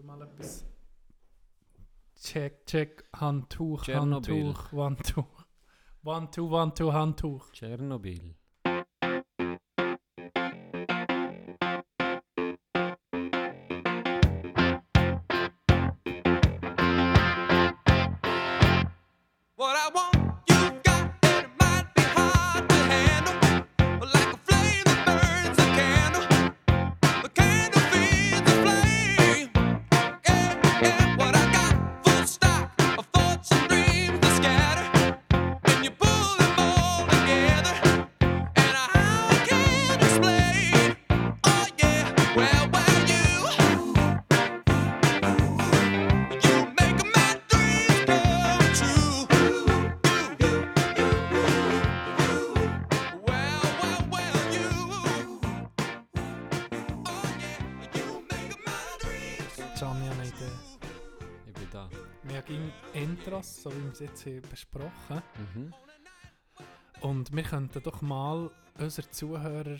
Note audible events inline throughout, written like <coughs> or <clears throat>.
tu mal etwas. Check, check, Handtuch. Handtuch, Handtuch. One, two, one, two, Handtuch. Tschernobyl. So wie wir es jetzt hier besprochen Mhm. Und wir könnten doch mal unsere Zuhörer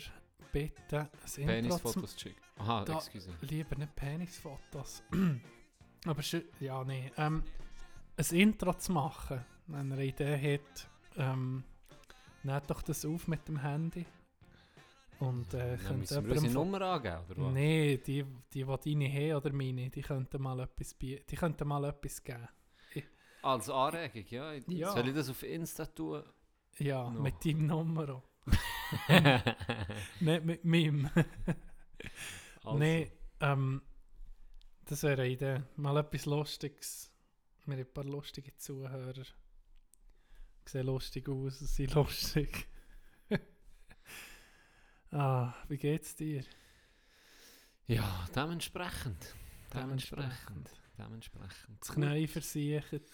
bitten, ein Intro zu Penisfotos schicken. Aha, Da- excuse. Lieber nicht Penisfotos. <clears throat> Aber ja, nee. Ähm, ein Intro zu machen, wenn ihr eine Idee habt, ähm, nehmt doch das auf mit dem Handy. Und äh, könnt müssen wir unsere Nummer angeben, oder was? Nee, die, die, die deine haben oder meine, die könnten mal etwas, die könnten mal etwas geben. Als Anregung, ja. Ja. Soll ich das auf Insta tun? Ja, No. mit deinem Nummer. Nicht <laughs> mit meinem. Also, Nee, ähm, das wäre eine Idee. Mal etwas Lustiges. Wir haben ein paar lustige Zuhörer. Sehen lustig aus, sind <laughs> lustig. <laughs> ah, wie geht's dir? Ja, dementsprechend. Dementsprechend. Dementsprechend. Das Knie versichert.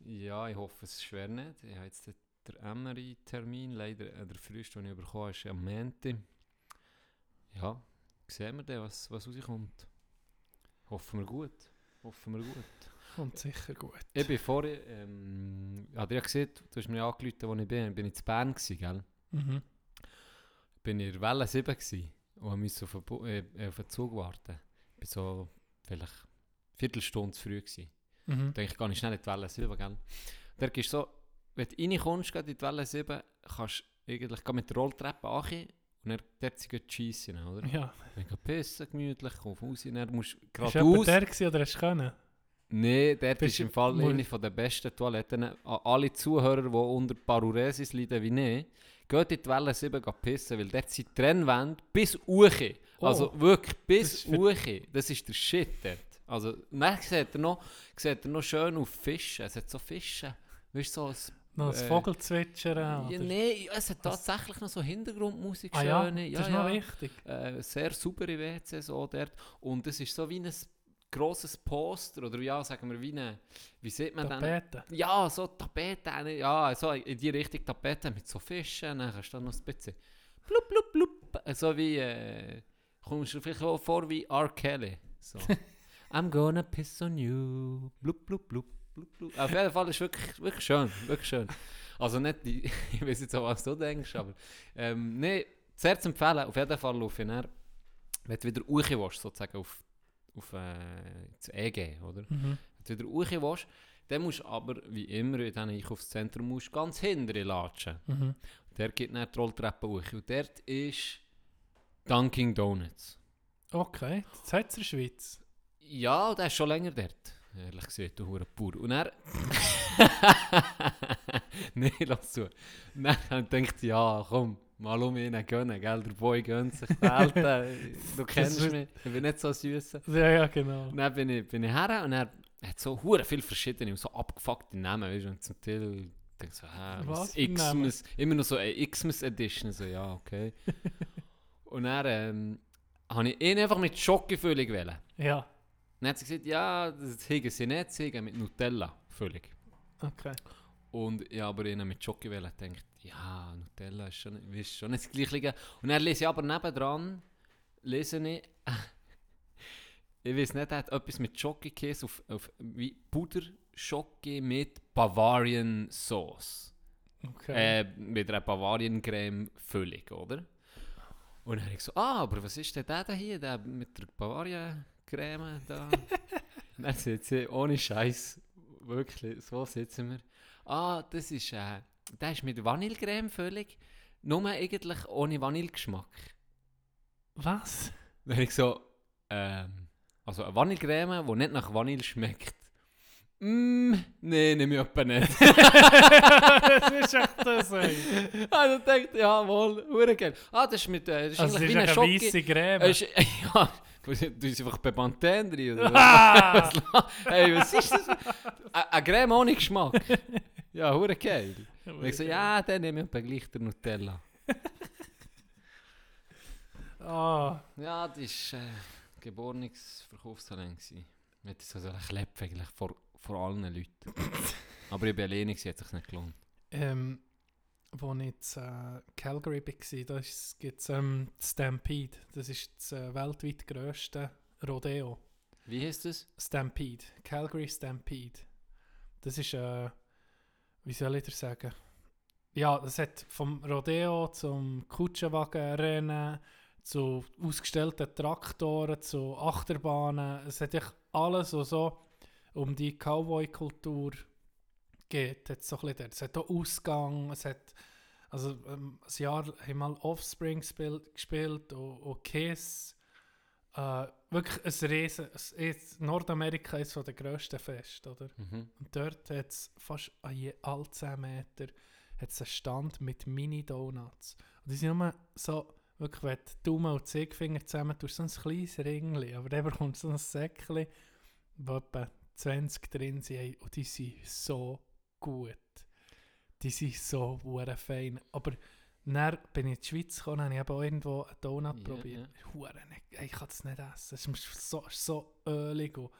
Ja, ich hoffe, es ist schwer nicht. Ich habe jetzt den, MRI-Termin, leider äh, der früheste, den ich bekommen ist am Montag. Ja, sehen wir dann, was, was rauskommt. Hoffen wir gut. Hoffen wir gut. Kommt sicher gut. Ich bin vorher, ähm, ja gesehen, du hast mir angerufen, wo ich bin. Ich bin in Bern gewesen, gell? Mhm. bin in der Welle 7 gewesen und musste auf den, äh, auf den Zug warten. Ich war so vielleicht Viertelstunde zu früh. Gewesen. Mhm. Ich denke, ich gehe schnell in die Welle 7, gell? Da gehst so, wenn du reinkommst in die Welle 7, kannst du eigentlich mit der Rolltreppe ankommen und dann dort sie schiessen, oder? Ja. Dann geh pissen, gemütlich, komm raus, dann musst du geradeaus. der gewesen oder hast du können? Nein, Bist ist im Fall eine von der besten Toiletten. An alle Zuhörer, die unter Paruresis leiden wie ich, geht in die Welle 7 gehen pissen, weil dort sind die Trennwände bis Uche. Also Oh, wirklich das bis ist Uche. Das ist der Shit dort. Also, dann sieht er noch, sieht er noch schön auf Fische. Es hat so Fische. Weißt du, so ein Noch das Äh, Vogelzwitschern? ja? Nein, es hat tatsächlich noch so Hintergrundmusik. Ah ja, schöne. das ist noch wichtig. Äh, sehr saubere WCs auch dort. Und es ist so wie ein grosses Poster, oder ja, sagen wir, wie eine, wie sieht man dann? Tapete. Ja, so Tapete, eine- ja, so in die Richtung Tapete mit so Fischen, dann kannst du dann noch ein bisschen blub, blub, blub, so wie, äh, kommst du vielleicht auch vor wie R. Kelly, so. <laughs> I'm gonna piss on you, blub, blub, blub, blub, blub. Auf jeden Fall ist wirklich, wirklich schön, wirklich schön. Also nicht, die, <laughs> ich weiß jetzt auch, was du denkst, aber, ähm, nee, sehr zu empfehlen, auf jeden Fall laufe ich dann, wenn du wieder Uche willst, sozusagen auf, auf äh, das EG, oder? Mhm. Wenn du wieder raus willst, dann musst du aber, wie immer in diesem Einkaufszentrum, musst ganz hinten latschen. Mhm. Der geht dann die Rolltreppe hoch. Und dort ist Dunkin' Donuts. Okay, das hat es in der Schweiz. Ja, der ist schon länger dort. Ehrlich gesagt, du hure pur. Und er... <laughs> Nein, lass zu. Dann ich gedacht, ja, komm, mal um ihn gönnen, gell? Der Boy gönnt sich die Alten. Du kennst mich, ich bin nicht so süß. Ja, ja, genau. Und dann bin ich, bin ich her und er hat so hure viele verschiedene und so abgefuckte Namen, weißt du, und zum Teil denke ich so, hä, Was? Xmas, immer noch so eine Xmas Edition, so, ja, okay. <laughs> und dann ähm, habe ich ihn einfach mit Schokofüllung wählen. Ja, Dann hat sie gesagt, ja, das hegen sie nicht, sie hegen mit Nutella Füllung. okay. Und ich habe aber ihnen mit Schoki gedacht, ja, Nutella ist schon, ist schon nicht das Gleiche. Und dann lese ich aber nebendran, lese ich, <laughs> ich weiß nicht, er hat etwas mit Schoki-Käse auf, auf wie Puder-Schoki mit Bavarian Sauce. okay. Äh, mit einer Bavarian-Creme Füllung, oder? Und dann habe ich so, ah, aber was ist denn der da hier, der mit der Bavarian-Creme da? Dann sitzen wir, ohne Scheiß, wirklich, so sitzen wir. Ah, das ist, äh, der ist mit Vanillecreme völlig, nur eigentlich ohne Vanillegeschmack. Was? Dann ich so, ähm, also eine Vanillecreme, die nicht nach Vanille schmeckt. Mm, nee, nehme ich etwa nicht. <laughs> das ist echt das, ey. also denkt, jawohl, hure geil. Ah, das ist mit, äh, das ist Also, es eigentlich ist wie eine weisse Creme. Äh, ist, <laughs> ja, du bist einfach bei Pantene drin, oder was? Hey, was ist das? Eine Creme ohne Geschmack. Ja, hure geil. Und ich so, ja, dann nehme ich etwa gleich den Nutella. <laughs> Ah, Ja, das war äh, geborenes Verkaufstalent. hatten so einen Klepp eigentlich vor, vor allen Leuten. Aber <laughs> ich bin alleine, hat sich nicht gelohnt. ähm, wo ich in äh, Calgary war, da gibt es ähm, Stampede. Das ist das äh, weltweit grösste Rodeo. Wie heißt das? Stampede. Calgary Stampede. Das ist, äh, wie soll ich dir sagen? Ja, das hat vom Rodeo zum Kutschenwagenrennen, zu ausgestellten Traktoren, zu Achterbahnen. Es hat echt alles, was so um die Cowboy-Kultur geht. Hat so ein bisschen dort. Es hat auch Ausgang, es hat also ähm, ein Jahr haben mal Offspring spiel, gespielt und, und Kiss. Äh, wirklich ein riesen, es ist, Nordamerika ist so der grösste Fest, oder? Mhm. Und dort hat es fast an je alle 10 Meter hat's einen Stand mit Mini-Donuts. Und die sind nur so, wirklich, wenn du Daumen und Zeigefinger zusammen tust, so ein kleines Ringli, aber dann bekommst du so ein Säckchen, wo etwa 20 drin sind, und die sind so gut. Die sind so hure fein. Aber dann bin ich in die Schweiz gekommen, habe ich eben auch irgendwo einen Donut Ja, probiert. Hure nicht, ey, ich kann das nicht essen. Es ist so, so ölig und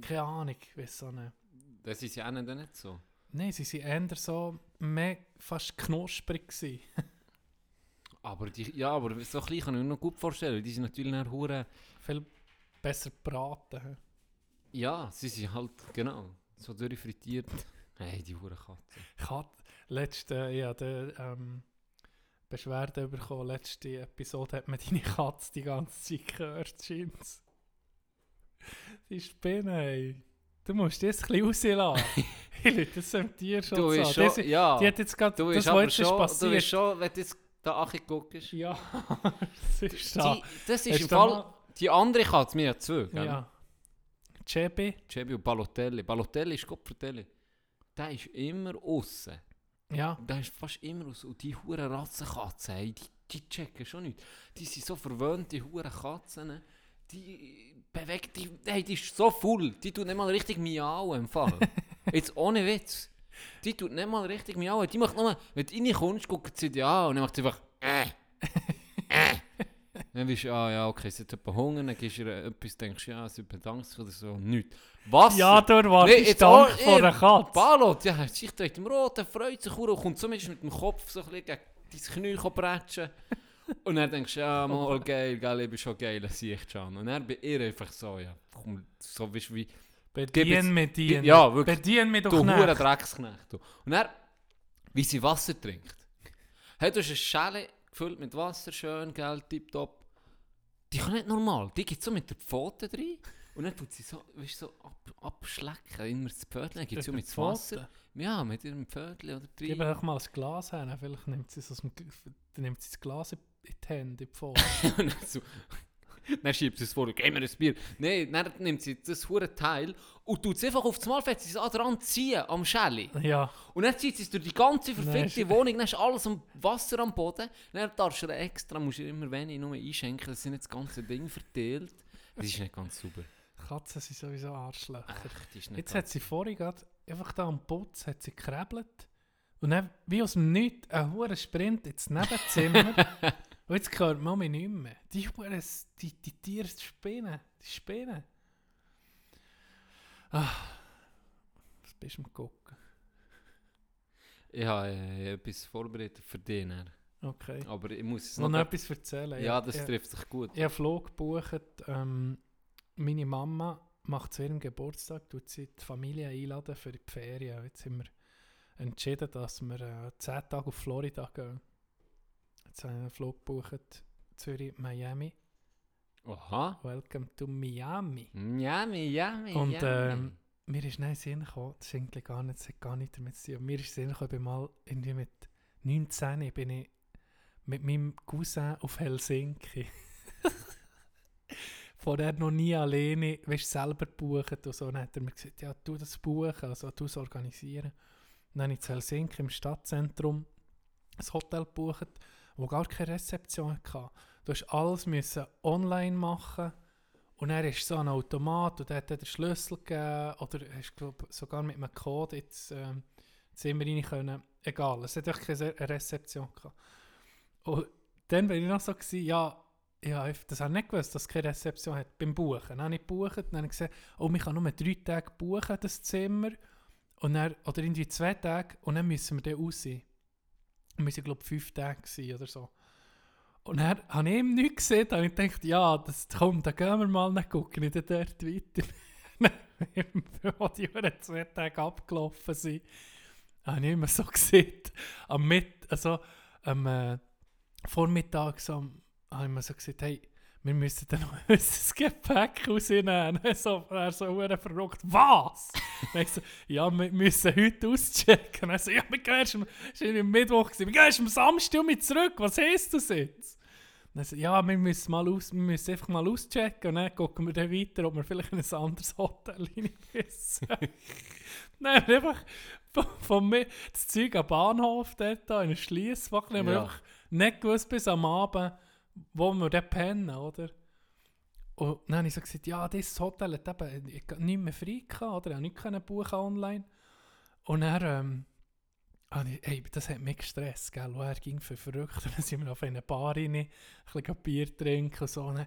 keine Ahnung, wieso nicht. Das ist ja auch nicht, so. Nein, sie waren eher so mehr fast knusprig. Gewesen. Aber die, ja, aber so klein kann ich mir noch gut vorstellen. Die sind natürlich nach Hure. Viel besser gebraten. Ja, sie sind halt, genau, so durchfrittiert. Hey, die Hure Katze. Hatte letzte, ja, der, ähm, Beschwerde bekommen. Letzte Episode hat man deine Katze die ganze Zeit gehört, scheint's. Die Spinne, ey. Du musst das ein bisschen rauslassen. <laughs> ich lüte das dem Tier schon Du so. schon, Das- ja. Die hat jetzt gerade, du das, was aber jetzt ist schon, du passiert. bist schon, wenn du jetzt da Achi guckst. Ja, <laughs> das ist da. Die, das ist Hast im du Fall, mal- die andere Katze, mir hat zwei, gell? Ja. Chebi? Cebi und Balotelli. Balotelli ist Kopfvertelli. Der ist immer außen. Ja. Der ist fast immer aus. Und die hure Ratzenkatzen, ey, die, die checken schon nicht. Die sind so verwöhnt, die hure Katzen. Die bewegt, die, hey, die ist so voll. Die tut nicht mal richtig miauen im Fall. <laughs> Jetzt ohne Witz. Die tut nicht mal richtig miauen. Die macht nur, wenn du reinkommst, guckt sie dich an und dann macht sie einfach äh, äh. <laughs> Dann bist du, ah ja, okay, sie hat jemand Hunger, dann gibst du ihr etwas, denkst du, ja, sie bedankt sich oder so, nichts. Was? Ja, du erwartest Nee, Dank ihr- einer Katze. Balot, ja, sich dreht im Rot, er freut sich und kommt zumindest mit dem Kopf so ein bisschen gegen dein Knie bretschen. <laughs> und dann denkst du, ja, mal geil, geil, ich bin schon geil, das sehe ich schon. Und dann bei ihr einfach so, ja, komm, so du wie, jetzt- Bedien mit dir. Ja, wirklich. Bedien mit du doch hure nicht. Drecksknecht. Du. Und dann, wie sie Wasser trinkt. Hey, du hast eine Schale gefüllt mit Wasser, schön, gell, tipptopp. Die kann nicht normal, die geht so mit der Pfote rein. Und dann tut sie so, weißt, so ab, abschlecken, immer das Pfötchen, geht sie so mit dem Wasser. Ja, mit ihrem Pfötchen oder Gib drin. ihr doch mal ein Glas her, vielleicht nimmt sie, es aus dem, nimmt sie das Glas in die Hände, in die Pfote. <laughs> Und dann, so, dann schiebt sie es vor, gib mir ein Bier. Nein, dann nimmt sie das hure Teil und tut es einfach auf das Mal, fährt sie es an dran ziehen, am Schelle. ja, Und dann zieht sie es durch die ganze Nein, verfickte ist- Wohnung, dann ist alles am Wasser am Boden. Dann darfst du extra, musst du immer wenig nur einschenken, dass sie nicht das ganze Ding verteilt. Das ist nicht ganz sauber. Katzen sind sowieso Arschlöcher. Echt, ist nicht Jetzt hat sie vorhin gerade einfach da am Putz hat sie gekrebelt und dann wie aus dem Nichts ein hoher Sprint ins Nebenzimmer. <laughs> und jetzt hört Mami nicht mehr. Die, die, die Tiere spinnen. Die spinnen. Ah, was bist du am gucken? Ich habe äh, etwas vorbereitet für den. Herr. Okay. Aber ich muss es Noch noch... etwas erzählen. ja, das ich, trifft sich gut. Ich habe Flug gebucht. Ähm, meine Mama macht zu ihrem Geburtstag, tut sie die Familie einladen für die Ferien. Jetzt haben wir entschieden, dass wir äh, 10 Tage auf Florida gehen. Jetzt habe ich einen Flug gebucht, Zürich, Miami. Aha. Welcome to Miami. Yummy, yummy, Und, ähm, Mir ist nein Sinn gekommen, das ist eigentlich gar nicht, das hat gar nicht damit zu tun. Mir ist Sinn gekommen, ich bin mal irgendwie mit 19 bin ich mit meinem Cousin auf Helsinki. Vorher noch nie alleine, weißt, selber gebucht und so. Dann hat er mir gesagt, ja, du das buchen, also du es organisieren. Dann habe ich zu Helsinki im Stadtzentrum ein Hotel gebucht, wo gar keine Rezeption hatte. Du musst alles müssen online machen und dann ist so ein Automat und der hat dir den Schlüssel gegeben oder hast glaub, sogar mit einem Code ins ähm, Zimmer rein können. Egal, es hat keine Rezeption gehabt. Und dann war ich noch so, gewesen, ja, ja, das habe ich nicht gewusst, dass es keine Rezeption hat beim Buchen. Dann habe ich gebucht, dann habe ich gesehen, oh, man kann nur drei Tage buchen, das Zimmer. Und dann, oder irgendwie zwei Tage und dann müssen wir dann raus. Wir müssen, glaube ich, fünf Tage oder so. Und dann habe ich ihm nichts gesehen, dann habe ich gedacht, ja, das, komm, dann gehen wir mal, dann gucken wir dort weiter. <laughs> Als die Uhren zwei Tage abgelaufen sind, habe ich immer so <laughs> gesehen, am Mit also, am äh, Vormittag so, am- habe ich mir so gesagt, hey, wir müssen dann <laughs> noch unser Gepäck rausnehmen. <laughs> So, er so verrückt, was? Dann ich so, ja, wir müssen heute auschecken. Er so, ja, wir gehen erst am, am Mittwoch, wir gehen erst am Samstag mit zurück, was heisst das jetzt? Dann so, ja, wir müssen, mal aus, wir müssen einfach mal auschecken und dann gucken wir dann weiter, ob wir vielleicht in ein anderes Hotel rein müssen. <laughs> wir einfach von, von mir das Zeug am Bahnhof dort da, in einem Schliessfach, Ja. einfach nicht gewusst bis am Abend, wo wir dann pennen, oder? Und dann habe ich so gesagt, ja, dieses Hotel hat eben nicht mehr frei gehabt, oder? Ich konnte nicht buchen online. Und dann, ähm, hey, das hat mich gestresst, gell? Und er ging für verrückt. Und <laughs> dann sind wir auf eine Bar rein, ein bisschen Bier trinken und so. Und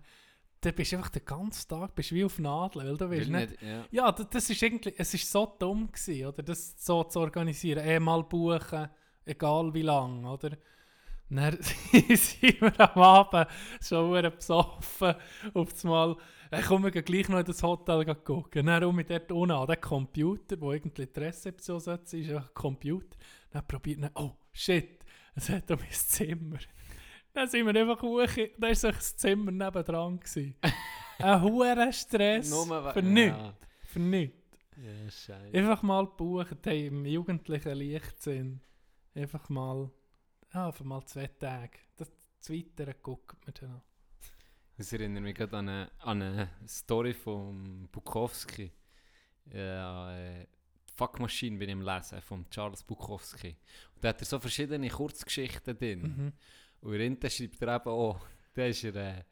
dann, bist du einfach den ganzen Tag bist wie auf Nadeln, weil du Will weißt nicht, nicht, ja. ja, das, das ist irgendwie, es ist so dumm gewesen, oder? Das so zu organisieren. Eh mal buchen, egal wie lang, oder? Dann <laughs> sind wir am Abend schon besoffen. Auf das Mal, ich komme gleich noch in das Hotel gucken. Dann um dort unten an den Computer, wo irgendwie die Rezeption sitzt, ist ein Computer. Dann probiert er, oh shit, es hat um mein Zimmer. Dann sind wir einfach hoch, da war das Zimmer nebendran. <laughs> Ein hoher Stress Nur für nichts. Ja, Für nichts. ja. Einfach mal buchen, hey, im jugendlichen Leichtsinn. Einfach mal, ja, einfach mal zwei Tage. Das Weitere guckt man dann an. Das erinnert mich gerade an eine, an eine Story von Bukowski. Ja, äh, die Fuckmaschine bin ich am Lesen von Charles Bukowski. Und da hat er so verschiedene Kurzgeschichten drin. Mhm. Und in der schreibt er eben auch, da ist er, äh,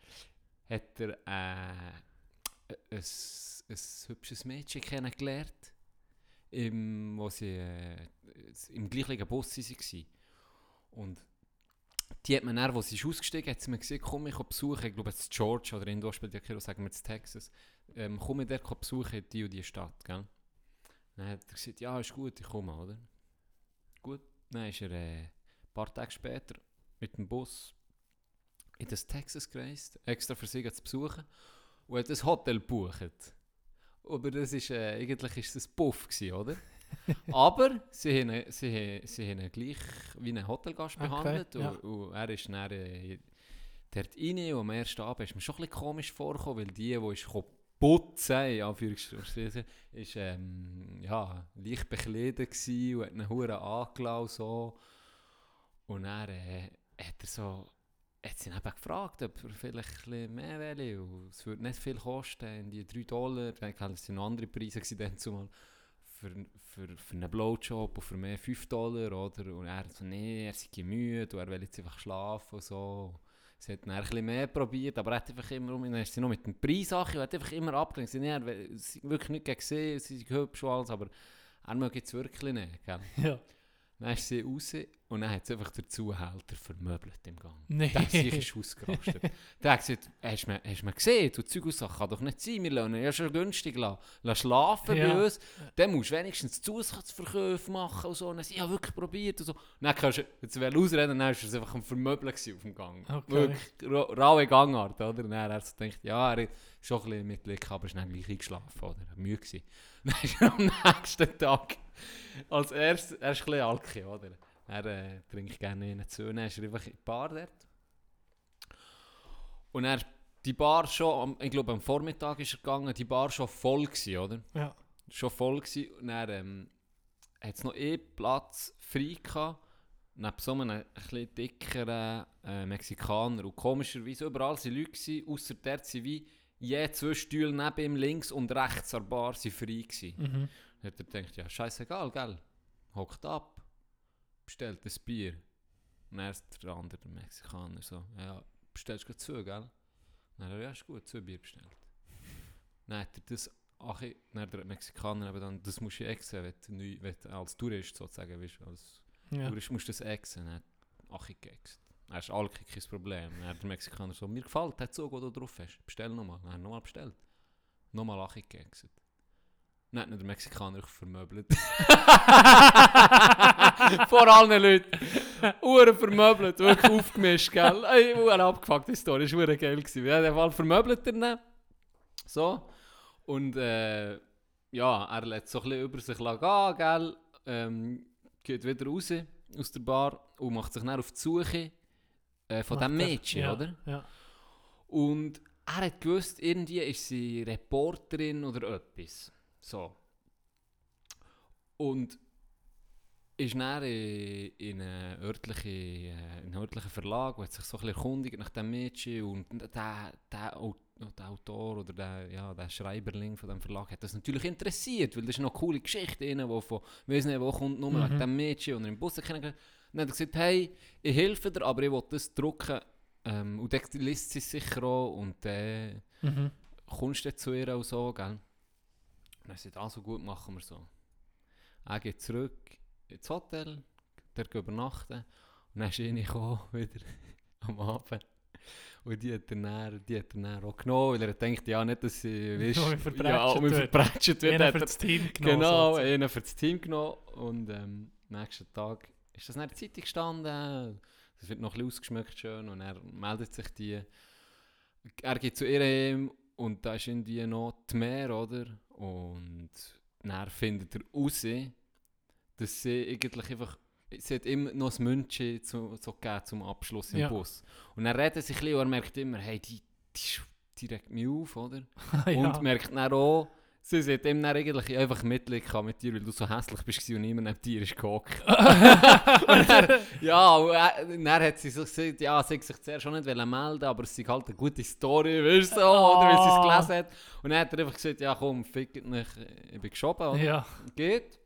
hat er äh, ein, ein hübsches Mädchen kennengelernt, im, wo sie äh, im gleichen Bus waren. Und die hat man dann, wo sie ist ausgestiegen hat sie mir gesagt, komm ich besuchen, ich glaube jetzt Georgia oder irgendwo spielt ja Rolle, sagen wir jetzt Texas, ähm, komm ich dort besuchen, die und die Stadt, gell? Dann hat er gesagt, ja ist gut, ich komme, oder? Gut, dann ist er äh, ein paar Tage später mit dem Bus in das Texas gereist, extra für sie zu besuchen und hat ein Hotel gebucht. Aber das ist, äh, eigentlich ist das Puff gewesen, oder? Aber sie haben, ihn- sie, haben, sie haben ihn gleich wie einen Hotelgast Okay, behandelt ja. und, und er ist dann äh, dort rein und am ersten Abend ist mir schon ein bisschen komisch vorgekommen, weil die, die ist putzen, in Anführungsstrichen, ist ähm, ja, leicht bekleidet gewesen und hat einen Huren angelassen und so. Und dann äh, hat er so, hat sie eben gefragt, ob er vielleicht ein mehr will. Es würde nicht viel kosten, die 3 Dollar, dann waren es noch andere Preise dann zumal für, für, für einen Blowjob und für mehr 5 Dollar, oder? Und er so, nee, er sei müde und er will jetzt einfach schlafen und so. Sie hat dann ein bisschen mehr probiert, aber er hat einfach immer um, dann ist sie noch mit dem Preissache und hat einfach immer abgelehnt. Sie, nee, er sie wirklich nicht gesehen, sie sind hübsch und alles, aber er mag jetzt wirklich nicht, gell? Ja. Dann ist sie raus und dann hat sie einfach den Zuhälter vermöbelt im Gang. Nee. Der sich ist ausgerastet. Der hat gesagt, hast du hast mir gesehen, du Zeug aus, kann doch nicht sein, wir lassen ja schon günstig lassen, lassen schlafen Ja. bei uns. Dann musst du wenigstens Zusatzverkäufe machen und so. Und dann sie, ja wirklich probiert und so. Und dann kannst du, jetzt will ausreden, dann war es einfach ein Vermöbeln auf dem Gang. Okay. Wirklich, ra raue Gangart, oder? Und dann hat so gedacht, ja, er hat schon ein bisschen Mitleid gehabt, aber ist dann gleich eingeschlafen, oder? Er Müde gewesen. <laughs> Dann ist er am nächsten Tag, <laughs> als erstes, er ist ein bisschen alki, oder? Er äh, trinkt gerne einen zu, dann ist er einfach in die Bar dort. Und er die Bar schon, ich glaube am Vormittag ist er gegangen, die Bar schon voll gewesen, oder? Ja. Schon voll gewesen. Und dann ähm, hat es noch eh Platz frei gehabt. Neben so einem ein bisschen dickeren äh, Mexikaner. Und komischerweise überall waren Leute, gewesen, ausser der sind wie je zwei Stühle neben ihm links und rechts an der Bar sind frei gewesen. Mhm. Hat er gedacht, ja, scheißegal, gell? Hockt ab, bestellt ein Bier. Und ist der andere, der Mexikaner, so, ja, bestellst du zu, gell? Dann hat er, ja, ist gut, zwei Bier bestellt. Dann hat er das, ach, ich- dann der Mexikaner eben dann, das musst du exen, wenn du neu, wenn du als Tourist sozusagen, du, als Ja. Tourist musst du das exen. Dann hat ach, ich geext. Dann ist Alki kein Problem. Dann hat der Mexikaner so, mir gefällt der Zug, den du drauf hast, bestell nochmal. Dann hat er nochmal bestellt. Nochmal Achi geexet. Dann hat ihn der Mexikaner einfach vermöbelt. <laughs> Vor allen Leuten. Uhren vermöbelt, wirklich aufgemischt, gell? Ey, Uhren abgefuckt, die Story, war verdammt geil. gewesen. Ja, dem Fall vermöbelt er. So. Und äh, ja, er lässt so ein bisschen über sich gehen, gell? Ähm, geht wieder raus aus der Bar und macht sich dann auf die Suche äh, von diesem Mädchen, ja, oder? Ja. Und er hat gewusst, irgendwie ist sie Reporterin oder etwas. So. Und ist dann in, in einen örtlichen, äh, in einen örtlichen Verlag und hat sich so ein bisschen erkundigt nach dem Mädchen und der, der, Au- der Autor oder der, ja, der Schreiberling von dem Verlag hat das natürlich interessiert, weil das ist noch eine coole Geschichte drin, die von, weiss nicht, wo kommt nur Mhm. wegen dem Mädchen und im Bus kennengelernt. Dann hat er gesagt, hey, ich helfe dir, aber ich will das drucken ähm, und dann liest sie sicher auch und dann Mhm. kommst du zu ihr auch so, gell? Und dann sagt er, also gut, machen wir so. Er geht zurück ins Hotel, der geht übernachten und dann ist er gekommen, <laughs> wieder am Abend. Und die hat er dann, die hat er dann auch genommen, weil er denkt, ja nicht, dass sie, weißt, verprätscht ja, um ihn wird. verprätscht wird. Einer hat für er- das Team genommen. Genau, sozusagen. einen für das Team genommen und ähm, nächsten Tag ist das in der Zeitung gestanden. Es wird noch ein bisschen ausgeschmückt schön und er meldet sich die. Er geht zu ihr und da ist irgendwie noch die Meer, oder? Und dann findet er raus, dass sie eigentlich einfach sie hat immer noch ein München zu, so gegeben zum Abschluss im Ja. Bus. Und dann redet sie ein bisschen und er merkt immer, hey, die, die, die regt mich auf, oder? <laughs> ja. Und merkt dann auch, sie hat ihm dann eigentlich einfach Mitleid gehabt mit dir, weil du so hässlich bist und niemand neben dir ist gehockt. <laughs> dann, ja, und er- dann hat sie so gesagt, ja, sie hat sich zuerst schon nicht wollen melden, aber es ist halt eine gute Story, weißt du, so, oder weil sie es Oh. gelesen hat. Und dann hat er einfach gesagt, ja komm, fickt mich, ich bin geschoben, oder? ja. Geht.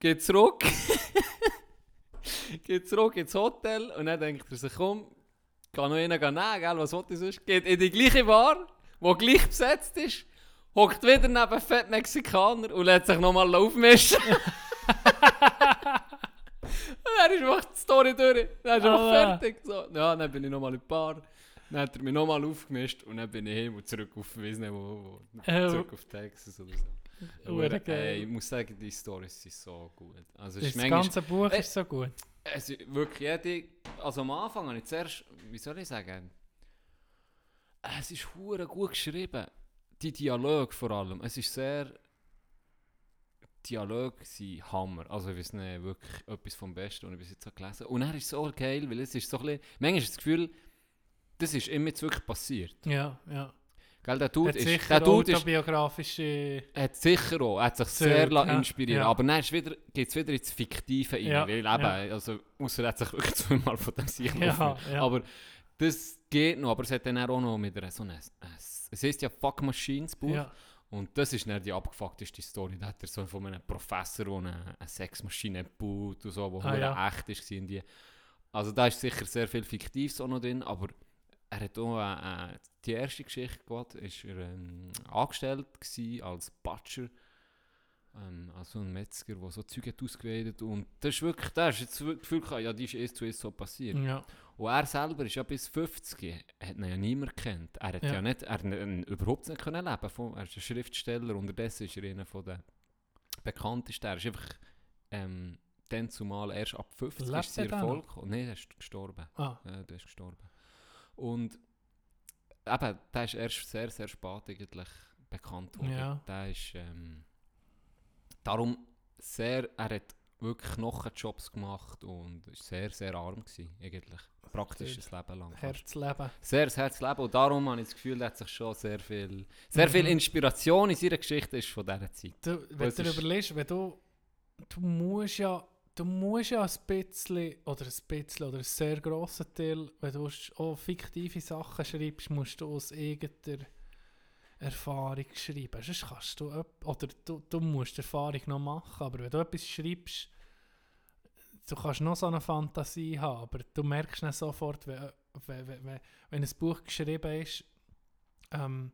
Geht zurück. <laughs> geht zurück ins Hotel und dann denkt er sich, komm, kann noch einer gehen nehmen, gell, was wollte ich sonst? Geht in die gleiche Bar, die gleich besetzt ist, hockt wieder neben fett Mexikaner und lässt sich nochmal aufmischen. <laughs> Und dann ist macht die Story durch. Dann ist noch Allah. fertig. So. Ja, dann bin ich nochmal in die Bar. Dann hat er mich nochmal aufgemischt und dann bin ich hin und zurück auf, weiss nicht wo, wo zurück auf Texas oder so. <laughs> Aber, ey, ich muss sagen, die Storys sind so gut. Also Das ganze Buch Äh, ist so gut. es ist wirklich jede, also am Anfang habe ich zuerst, wie soll ich sagen, es ist hure gut geschrieben. Die Dialoge vor allem, es ist sehr, Dialoge sind Hammer. Also ich weiß nicht, wirklich etwas vom Besten, was ich bis jetzt habe gelesen Und er ist so geil, weil es ist so ein bisschen, manchmal ist das Gefühl, das ist ihm jetzt wirklich passiert. Ja, ja. Gell, der Dude Hat ist, sicher der Dude ist autobiografische... Er hat sicher auch, hat sich Zurück, sehr ja. inspiriert, Ja. aber dann ist wieder, geht es wieder ins Fiktive rein, Ja, weil eben, ja. also, ausser er hat sich wirklich <laughs> zweimal von dem Sieg Ja, ja. Aber das geht noch, aber es hat dann auch noch mit einer, so einer, es heißt ja Fuck Machines Buch, Ja. und das ist dann die abgefuckteste Story, da hat er so von einem Professor, der eine, eine Sexmaschine baut und so, die Ah, ja. echt ist in die. Also da ist sicher sehr viel Fiktives auch noch drin, aber er hat auch äh, äh, die erste Geschichte gehabt, ist er ähm, angestellt als Butcher, ähm, also ein Metzger, der so Zeug hat ausgewählt und das ist wirklich, da ist jetzt das Gefühl gehabt, ja, die ist erst zu erst so passiert. ja. Und er selber ist ja bis 50, hat ihn ja niemand kennt. Er hat Ja. ja, nicht, er n- überhaupt nicht können leben von, Er ist ein Schriftsteller, unterdessen ist er einer von den bekanntesten. Er ist einfach ähm, dann zumal erst ab 50 Lebt ist er Erfolg. Nein, er ist gestorben. Ah, Ja, der ist gestorben. Und eben, der ist erst sehr, sehr spät eigentlich bekannt worden. Ja. Der ist ähm, darum sehr, er hat wirklich Knochenjobs gemacht und ist sehr, sehr arm gewesen, eigentlich. Praktisch ein Leben lang. Herzleben. Sehr das Herzleben und darum habe ich das Gefühl, hat sich schon sehr viel, sehr viel Mhm. Inspiration in seiner Geschichte ist von dieser Zeit. Du, wenn du überlegst, wenn du, du musst ja, du musst ja ein bisschen, oder ein bisschen, oder ein sehr grosser Teil, wenn du auch fiktive Sachen schreibst, musst du aus eigener Erfahrung schreiben. Sonst kannst du, oder du, du musst Erfahrung noch machen, aber wenn du etwas schreibst, du kannst noch so eine Fantasie haben, aber du merkst nicht sofort, wenn, wenn, wenn, wenn, ein Buch geschrieben ist, ähm,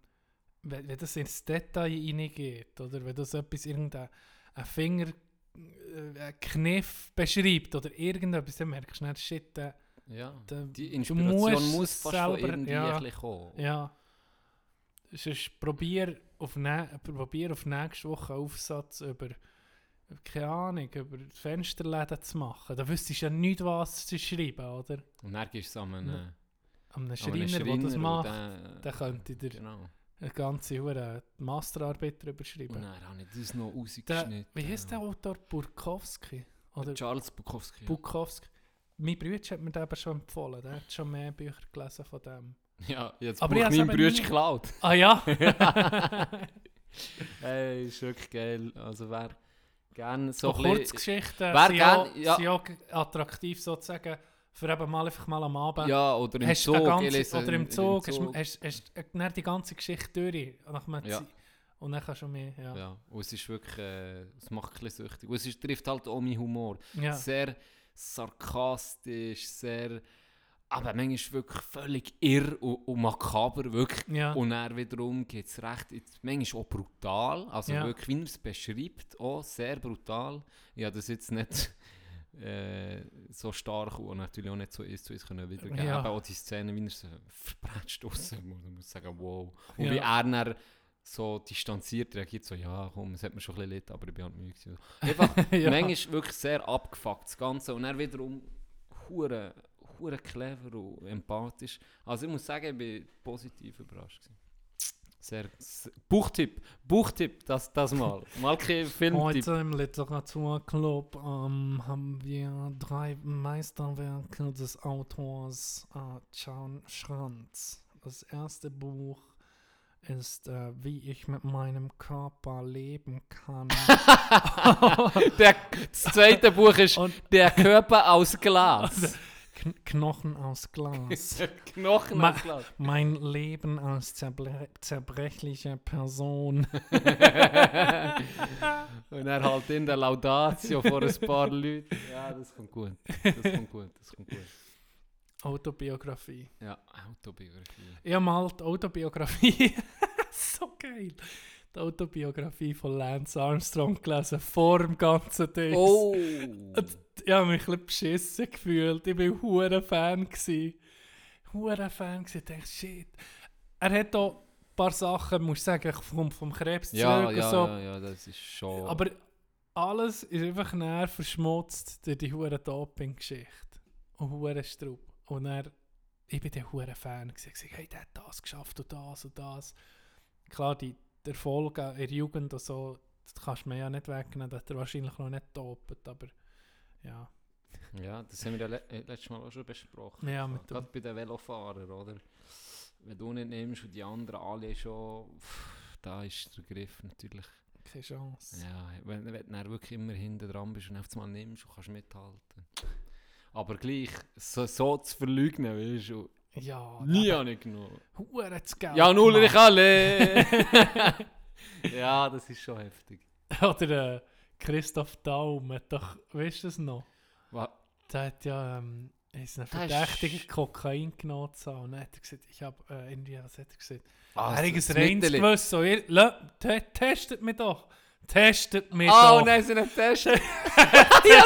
wenn, wenn das ins Detail hineingeht, oder wenn das etwas, irgendein ein Finger, äh, Kniff beschreibt oder irgendetwas, dann merkst du nicht, shit, der, Ja. Die du Inspiration musst muss fast von selber- irgendwie ja. kommen. ja. Sonst probier auf, ne, probier auf nächste Woche einen Aufsatz über, keine Ahnung, über Fensterläden zu machen. Da wüsstest du ja nicht, was zu schreiben, oder? Und dann gehst du es an einen, Ja. an einen Schreiner, der das und macht, der- der könnte dir Genau. eine ganze Hure Masterarbeit darüber Und schreiben. dann habe ich das noch Der, rausgeschnitten. wie heißt der Autor? Burkowski? Oder Charles Bukowski. ja. Bukowski? Mein Bruder hat mir den aber schon empfohlen. Der hat schon mehr Bücher gelesen von dem. <laughs> Ja, jetzt Aber ich eben Bruder nie- geklaut. <laughs> Ah ja? <laughs> Hey, ist wirklich geil. Also wer gerne so so. Kurzgeschichten Wer sind, gern- auch, ja. sind auch attraktiv sozusagen, für eben mal einfach mal am Abend. Ja, oder im hast Zug. ganze, lese oder im in- Zug, hast, hast, hast, dann die ganze Geschichte durch. Nach Ja. Und dann kannst du mehr, ja. Ja, und es ist wirklich... Äh, es macht ein bisschen süchtig. Und es ist, trifft halt auch meinen Humor. ja. Sehr sarkastisch, sehr... Aber manchmal wirklich völlig irr und, und makaber, wirklich. ja. Und dann wiederum geht es recht, jetzt manchmal auch brutal, also Ja. wirklich, wie er es beschreibt, auch sehr brutal. Ich habe das jetzt nicht <laughs> äh, so stark und natürlich auch nicht so ist, zu uns können wiedergeben. Ja. Aber auch die Szene, wie er es verbretscht draussen, man muss sagen, wow. Und Ja. wie er dann so distanziert reagiert, so, ja komm, es hat mir schon ein bisschen leid, aber ich bin halt müde gewesen. Einfach, <laughs> ja. manchmal wirklich sehr abgefuckt, das Ganze. Und dann wiederum hure, hure clever und empathisch. Also ich muss sagen, ich bin positiv überrascht. Gewesen. Sehr, s- Buchtipp, Buchtipp, das, das mal. <laughs> Mal kein Filmtipp. Heute im Literaturclub ähm, haben wir drei Meisterwerke des Autors äh, Can Schranz. Das erste Buch ist, äh, wie ich mit meinem Körper leben kann. <laughs> Der, das zweite Buch ist Und- Der Körper aus Glas. <laughs> Kn Knochen aus Glas. <laughs> Knochen Ma- aus Glas. mein Leben als zerbre zerbrechliche Person. <laughs> Und er halt in der Laudatio vor ein paar Leuten. Ja, das kommt gut. Das kommt gut, das kommt gut. Autobiografie. Ja, Autobiografie. Ich habe mal die Autobiografie. <laughs> so geil. Die Autobiografie von Lance Armstrong gelesen, vor dem ganzen Ding. Oh! Ich habe mich ein bisschen beschissen gefühlt. Ich war hoher Fan. Hure Fan. Ich dachte, shit. Er hat auch ein paar Sachen, muss ich sagen, vom, vom Krebs Ja, zurück ja, so. ja, ja, das ist schon. Aber alles ist einfach näher verschmutzt durch die hure Doping-Geschichte. Und hure Strub. Und er, ich bin der hure Fan. Ich gesagt, hey, der hat das geschafft und das und das. Klar, die, die Erfolge in der Jugend und so, das kannst du mir ja nicht wegnehmen. Das hat er wahrscheinlich noch nicht dopet, aber ja. ja, das haben wir ja le äh, letztes Mal auch schon besprochen. Ja, mit Gerade bei den Velofahrern, oder? Wenn du nicht nimmst und die anderen alle schon, pff, da ist der Griff natürlich. Keine Chance. Ja, wenn, wenn du wirklich immer hinten dran bist und auf einmal nimmst und kannst mithalten. Aber gleich, so, so zu verleugnen, weißt du, Ja, nie habe ich genommen. Hure das Geld. Ja, null ich alle! <laughs> ja, das ist schon heftig. Oder äh, Christoph Daum hat doch, weißt du das noch? Wa- Der hat ja ähm, ist ein Der ist Kokain genommen. Und dann hat er gesagt, ich habe äh, irgendwie, was hat er gesagt? Ah, er hat das ein reines. So, ihr, te testet mich doch. Testet mich Ah, doch. und dann sind sie Test. ja,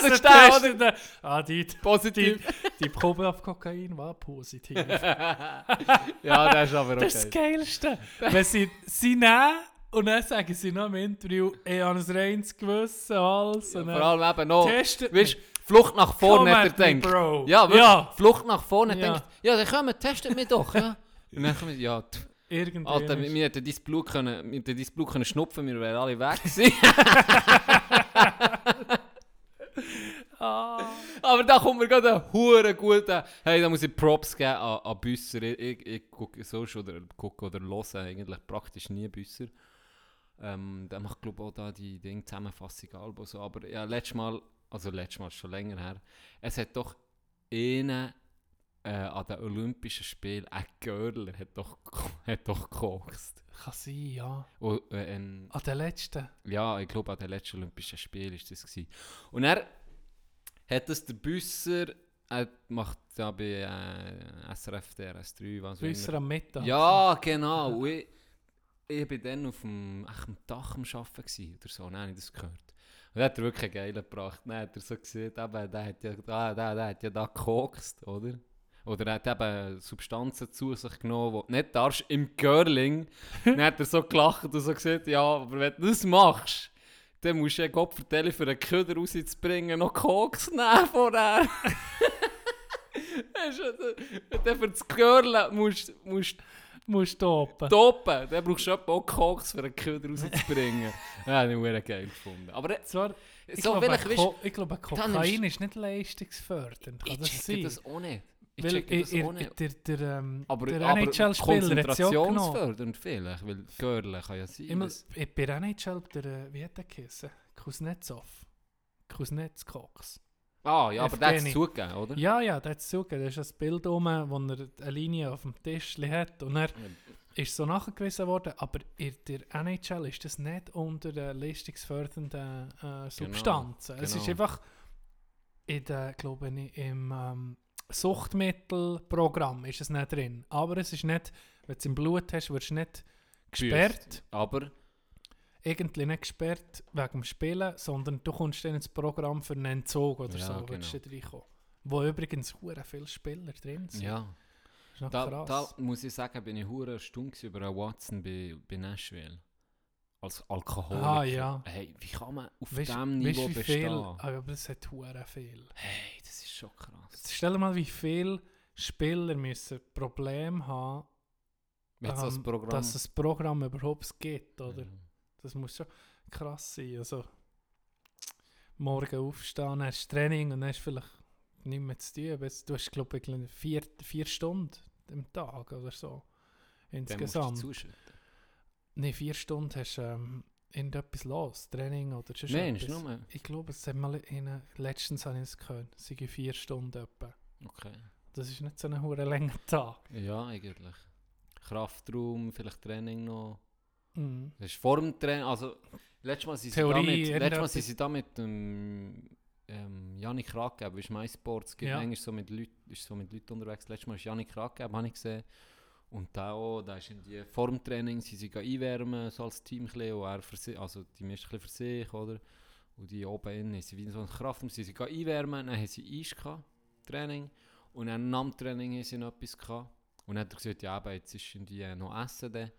das ist der, oder? der. Ah, die, die, Positiv. die Probe auf Kokain war positiv. <laughs> ja, das ist aber okay. Das ist das Geilste. Wenn sie sie nehmen und dann sagen sie noch im Interview, ich habe ein reines Gewissen, alles. Ja, vor allem eben noch, testet weißt. Flucht nach vorne hat er denkt. Bro. Ja, wirklich, Ja. Flucht nach vorne Ja. denkt, ja, dann kommen, testet mich doch, ja. <laughs> Und dann kommen ja, Irgendwie. Alter, wir, wir hätten dein Blut können, wir hätten dein Blut können schnupfen, wir wären alle weg gewesen. <laughs> <laughs> Aber da kommt mir gerade ein hure guter. Hey, da muss ich Props geben an, an Büsser. Ich, ich, ich gucke so schon oder gucke oder höre eigentlich praktisch nie Büsser. Ähm, der macht glaube ich auch da die Ding Zusammenfassung Alben so. Aber ja, letztes Mal, also letztes Mal schon länger her, es hat doch einen äh, an den Olympischen Spielen, ein Görler hat doch, <laughs> hat doch gekokst. Kann sein, ja. Und, äh, ein, An den letzten. ja, ich glaube, an den letzten Olympischen Spielen war das. Gewesen. Und er hat das der Büsser, er macht ja bei äh, SRF, DRS3, was Büsser am Mittag. Ja, genau. Und ich, ich bin dann auf dem, echt am Dach am Arbeiten oder so, dann habe ich das gehört. Und dann hat er wirklich einen geilen gebracht. Dann hat er so gesehen, eben, der, hat ja, da, der, der hat ja da gekokst, oder? Oder er hat eben Substanzen zu sich genommen, die du nicht darfst, im Curling. dann hat er so gelacht und so gesagt, ja, aber wenn du das machst, dann musst du ja Gott vertellen, für einen Köder rauszubringen, noch Koks nehmen vorher. <laughs> Du, Wenn du für das Curlen musst, musst Musst du oben. toppen, dann brauchst du auch Koks, für einen Köder rauszubringen. <laughs> ja, habe ich geil gefunden. Aber jetzt, Zwar, ich, so glaube, vielleicht, weißt ich glaube, dann Kokain ist nicht leistungsfördernd. Kann ich das sein? das auch nicht. Ich Weil checke das i- nicht. der, der, ähm, Aber, der NHL-Spieler hat ja auch genommen. konzentrationsfördernd vielleicht, weil Görle kann ja sein. Immer, bei der NHL, der, äh, wie hat der geheißen? Kuznetsov. Kuznetskoks. Ah, ja, aber der hat es Evgeny. zugegeben, oder? Ja, ja, der hat es zugegeben. Da ist ein Bild rum, wo er eine Linie auf dem Tisch hat. Und er ist so nachgewiesen worden, aber in der NHL ist das nicht unter den leistungsfördernden äh, Substanzen. Es ist genau. einfach in der, glaube ich, im ähm, Suchtmittelprogramm ist es nicht drin. Aber es ist nicht, wenn du es im Blut hast, wirst du nicht gesperrt. Büßt. Aber, Irgendwie nicht gesperrt wegen dem Spielen, sondern du kommst dann ins Programm für einen Entzug oder Ja, so, würdest du genau. reinkommen. Wo übrigens hure viele Spieler drin sind. ja. Das Da, da muss ich sagen, bin ich hure gewesen über Watson bei, bei Nashville. Als Alkoholiker. Ah, ja. Hey, wie kann man auf Weißt- diesem weißt, Niveau wie bestehen? viel? Ah, aber es hat hure viel. Hey, das ist schon krass. Stell dir mal, wie viele Spieler müssen Probleme haben, so ähm, einem Programm. dass es Programm überhaupt gibt, oder? Ja. Das muss schon krass sein. Also, morgen aufstehen, hast Training und hast vielleicht nichts mehr zu tun. Jetzt- Du hast, glaube ich, vier, vier Stunden im Tag oder so. Insgesamt. Nein, vier Stunden hast du ähm, irgendetwas los. Training oder sonst Nein, ist nur. Ich glaube, es hat mal in, letztens habe ich es gehört. Es sind vier Stunden etwa. Okay. Das ist nicht so ein hure langer Tag. Ja, eigentlich. Kraftraum, vielleicht Training noch. Mhm. Das ist vor dem Training. Also, letztes Mal sind sie da Theorie, mit, letztes Mal sind sie da mit dem ähm, Janik Rackgeb, ist MySports, gibt Ja. manchmal so mit Leuten, ist so mit Leuten unterwegs. Letztes Mal ist Janik Rackgeb, habe ich gesehen. Und da auch, da ist in die vor dem Training, sie sind einwärmen, so als Team bisschen, und er für sich, also die meisten für sich, oder? Und die oben innen, sie wie so eine Kraft, sie sind einwärmen, dann haben sie Eis gehabt, Training, und dann nach Training haben sie noch etwas gehabt. Und dann hat er gesagt, ja, aber jetzt ist die äh, noch Essen dann.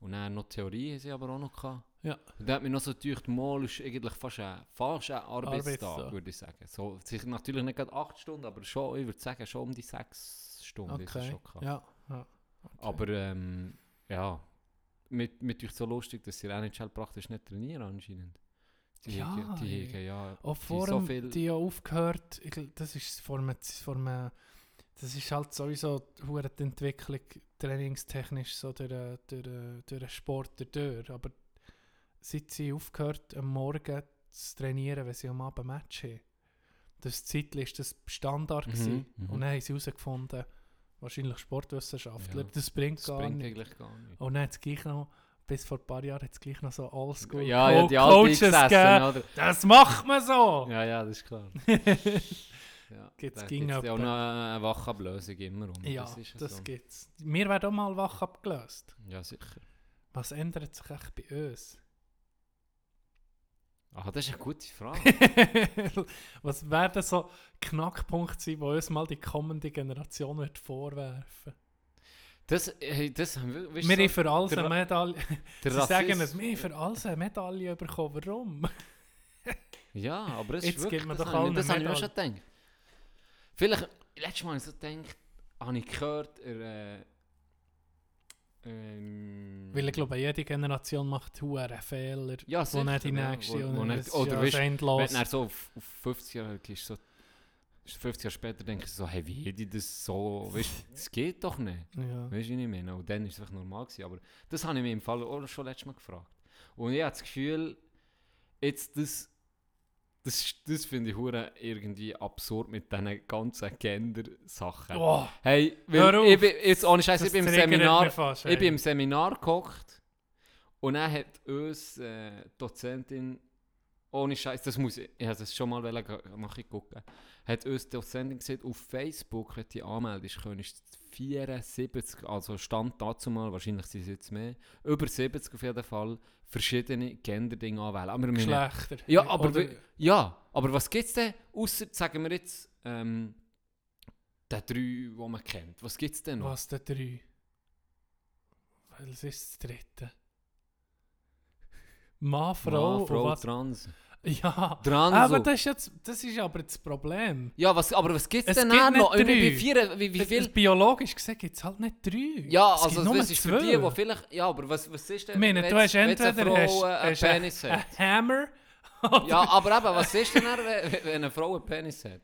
Und dann noch Theorie haben sie aber auch noch gehabt. Ja. Und dann hat mir noch so gedacht, mal ist eigentlich fast ein, fast ein Arbeitstag, Arbeitstag. würde ich sagen. So, sicher natürlich nicht gerade 8 Stunden, aber schon, ich würde sagen, schon um die 6 Stunden ist es Okay. schon gehabt. Ja. ja. Okay. Aber ähm, ja, mit, mit euch so lustig, dass sie NHL praktisch nicht trainieren anscheinend. Die, Ja, haben- die, haben ja, Auch die vor so dem, viel- die ja aufgehört, ich, das ist vor einem, vor einem, das ist halt sowieso die Entwicklung trainingstechnisch so durch, durch, durch den Sport durch. Aber seit sie aufgehört, am Morgen zu trainieren, wenn sie am Abend Match haben, das Zeitlich ist das Standard Mhm, gewesen. mhm. Und dann haben sie herausgefunden, wahrscheinlich Sportwissenschaftler, Ja. das bringt das gar bringt nicht. eigentlich gar nicht. Und dann hat es gleich noch, bis vor ein paar Jahren, hat es gleich noch so Oldschool Ja, ja, Co- die alte Coaches oder? Das macht man so! Ja, ja, das ist klar. <laughs> Ja, Gibt's ging gibt's ja auch noch eine Wachablösung immer rum. Ja, das, ist ja das so. gibt's. Wir werden auch mal wach abgelöst. Ja, sicher. Was ändert sich echt bei uns? Ah, das ist eine gute Frage. <laughs> Was werden so Knackpunkte sein, die uns mal die kommende Generation wird vorwerfen Das, hey, das haben wir, Wir haben für alles eine Medaille. <laughs> Sie sagen Rassismus- es, wir haben für alles eine Medaille bekommen. Warum? Ja, aber es Jetzt wirklich, gibt man das doch allen das habe ich auch schon gedacht. Vielleicht, letztes Mal habe ich so gedacht, habe ich gehört, er, äh, ähm, Weil ich glaube, jede Generation macht hure Fehler, ja, wo sicher, nicht die ja, nächste wo- und wo es nicht, oder ja weißt, wenn er so auf, auf 50 Jahre ist, so, 50 Jahre später denke ich so, hey, wie hätte ich das so, weißt <laughs> das geht doch nicht. Ja. Weißt du, wie ich meine? Und dann war es einfach normal. Gewesen. Aber das habe ich mir im Fall auch schon letztes Mal gefragt. Und ich habe das Gefühl, jetzt das, das, das finde ich hure irgendwie absurd mit diesen ganzen Gender-Sachen. Oh, Hey, Hör auf. ich bin, jetzt ohne Scheiß, ich bin im Seminar, fast, ich bin im Seminar gehockt und dann hat uns äh, Dozentin, ohne Scheiß, das muss ich, ich habe das schon mal ge- nachgucken, hat uns die Dozentin gesagt, auf Facebook, wenn dich anmeldest, könntest du 74, also Stand dazu mal, wahrscheinlich sind es jetzt mehr, über 70 auf jeden Fall, verschiedene Gender-Dinge anwählen. Aber Geschlechter. ja, aber, Oder, ja, aber was gibt es denn, außer, sagen wir jetzt, ähm, den drei, die man kennt, was gibt es denn noch? was der drei? Was ist das dritte? Mann, Frau, Mann, Frau und was? Trans. Ja, Trans. aber das ist, jetzt, das ist aber das Problem. Ja, was, aber was gibt es denn gibt noch? Wie, drei. wie, vier, wie, wie Das- viel? Biologisch gesehen gibt es halt nicht drei. Ja, Es also das ist für die, die vielleicht... Ja, aber was, was ist denn, Ich meine, du hast entweder eine hast, Frau einen hast Penis einen, hat? einen Hammer. Ja, aber eben, was ist denn, wenn, wenn eine Frau einen Penis hat?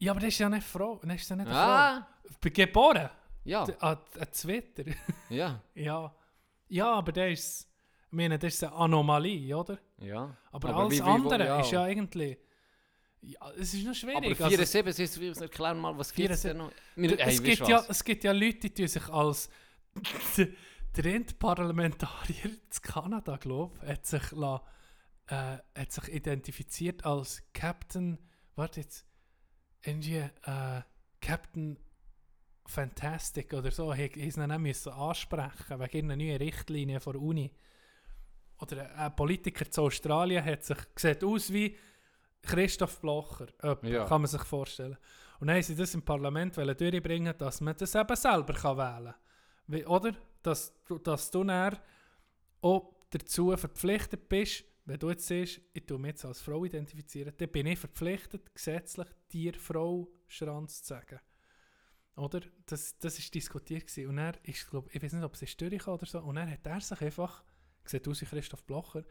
Ja, aber das ist ja nicht Frau. Das <laughs> ist ja nicht eine Ah, Frau. Geboren. ja, an Twitter. ja, ja. Ja, aber das ist... Ich meine, das ist eine Anomalie, oder? Ja. Aber, Aber alles wie- wie- wo- andere ja. ist ja eigentlich... Ja, es ist noch schwierig. Aber also- 74, jetzt wir erklären mal, was gibt es 74. denn noch? Wir, es, hey, gibt weißt du ja, es gibt ja Leute, die sich als <laughs> der Endparlamentarier in <laughs> Kanada, glaube ich, hat sich, la, äh, hat sich identifiziert als Captain, warte jetzt, irgendwie äh, Captain Fantastic oder so, hat es ihn müssen ansprechen wegen einer neuen Richtlinie von der Uni. Oder ein- Politiker zu Australien hat sich, sieht aus wie Christoph Blocher, Jemand, Ja. kann man sich vorstellen. Und dann haben sie das im Parlament durchbringen, dass man das eben selber kann wählen kann. Oder? Dass, du- dass du dann auch dazu verpflichtet bist, wenn du jetzt siehst, ich tue mich jetzt als Frau identifizieren, dann bin ich verpflichtet, gesetzlich dir Frau Schranz zu sagen. Oder? Das, das ist diskutiert gewesen. Und er ist, glaub, ich weiß nicht, ob es ist oder so, und dann hat er sich einfach, sieht aus wie Christoph Blocher,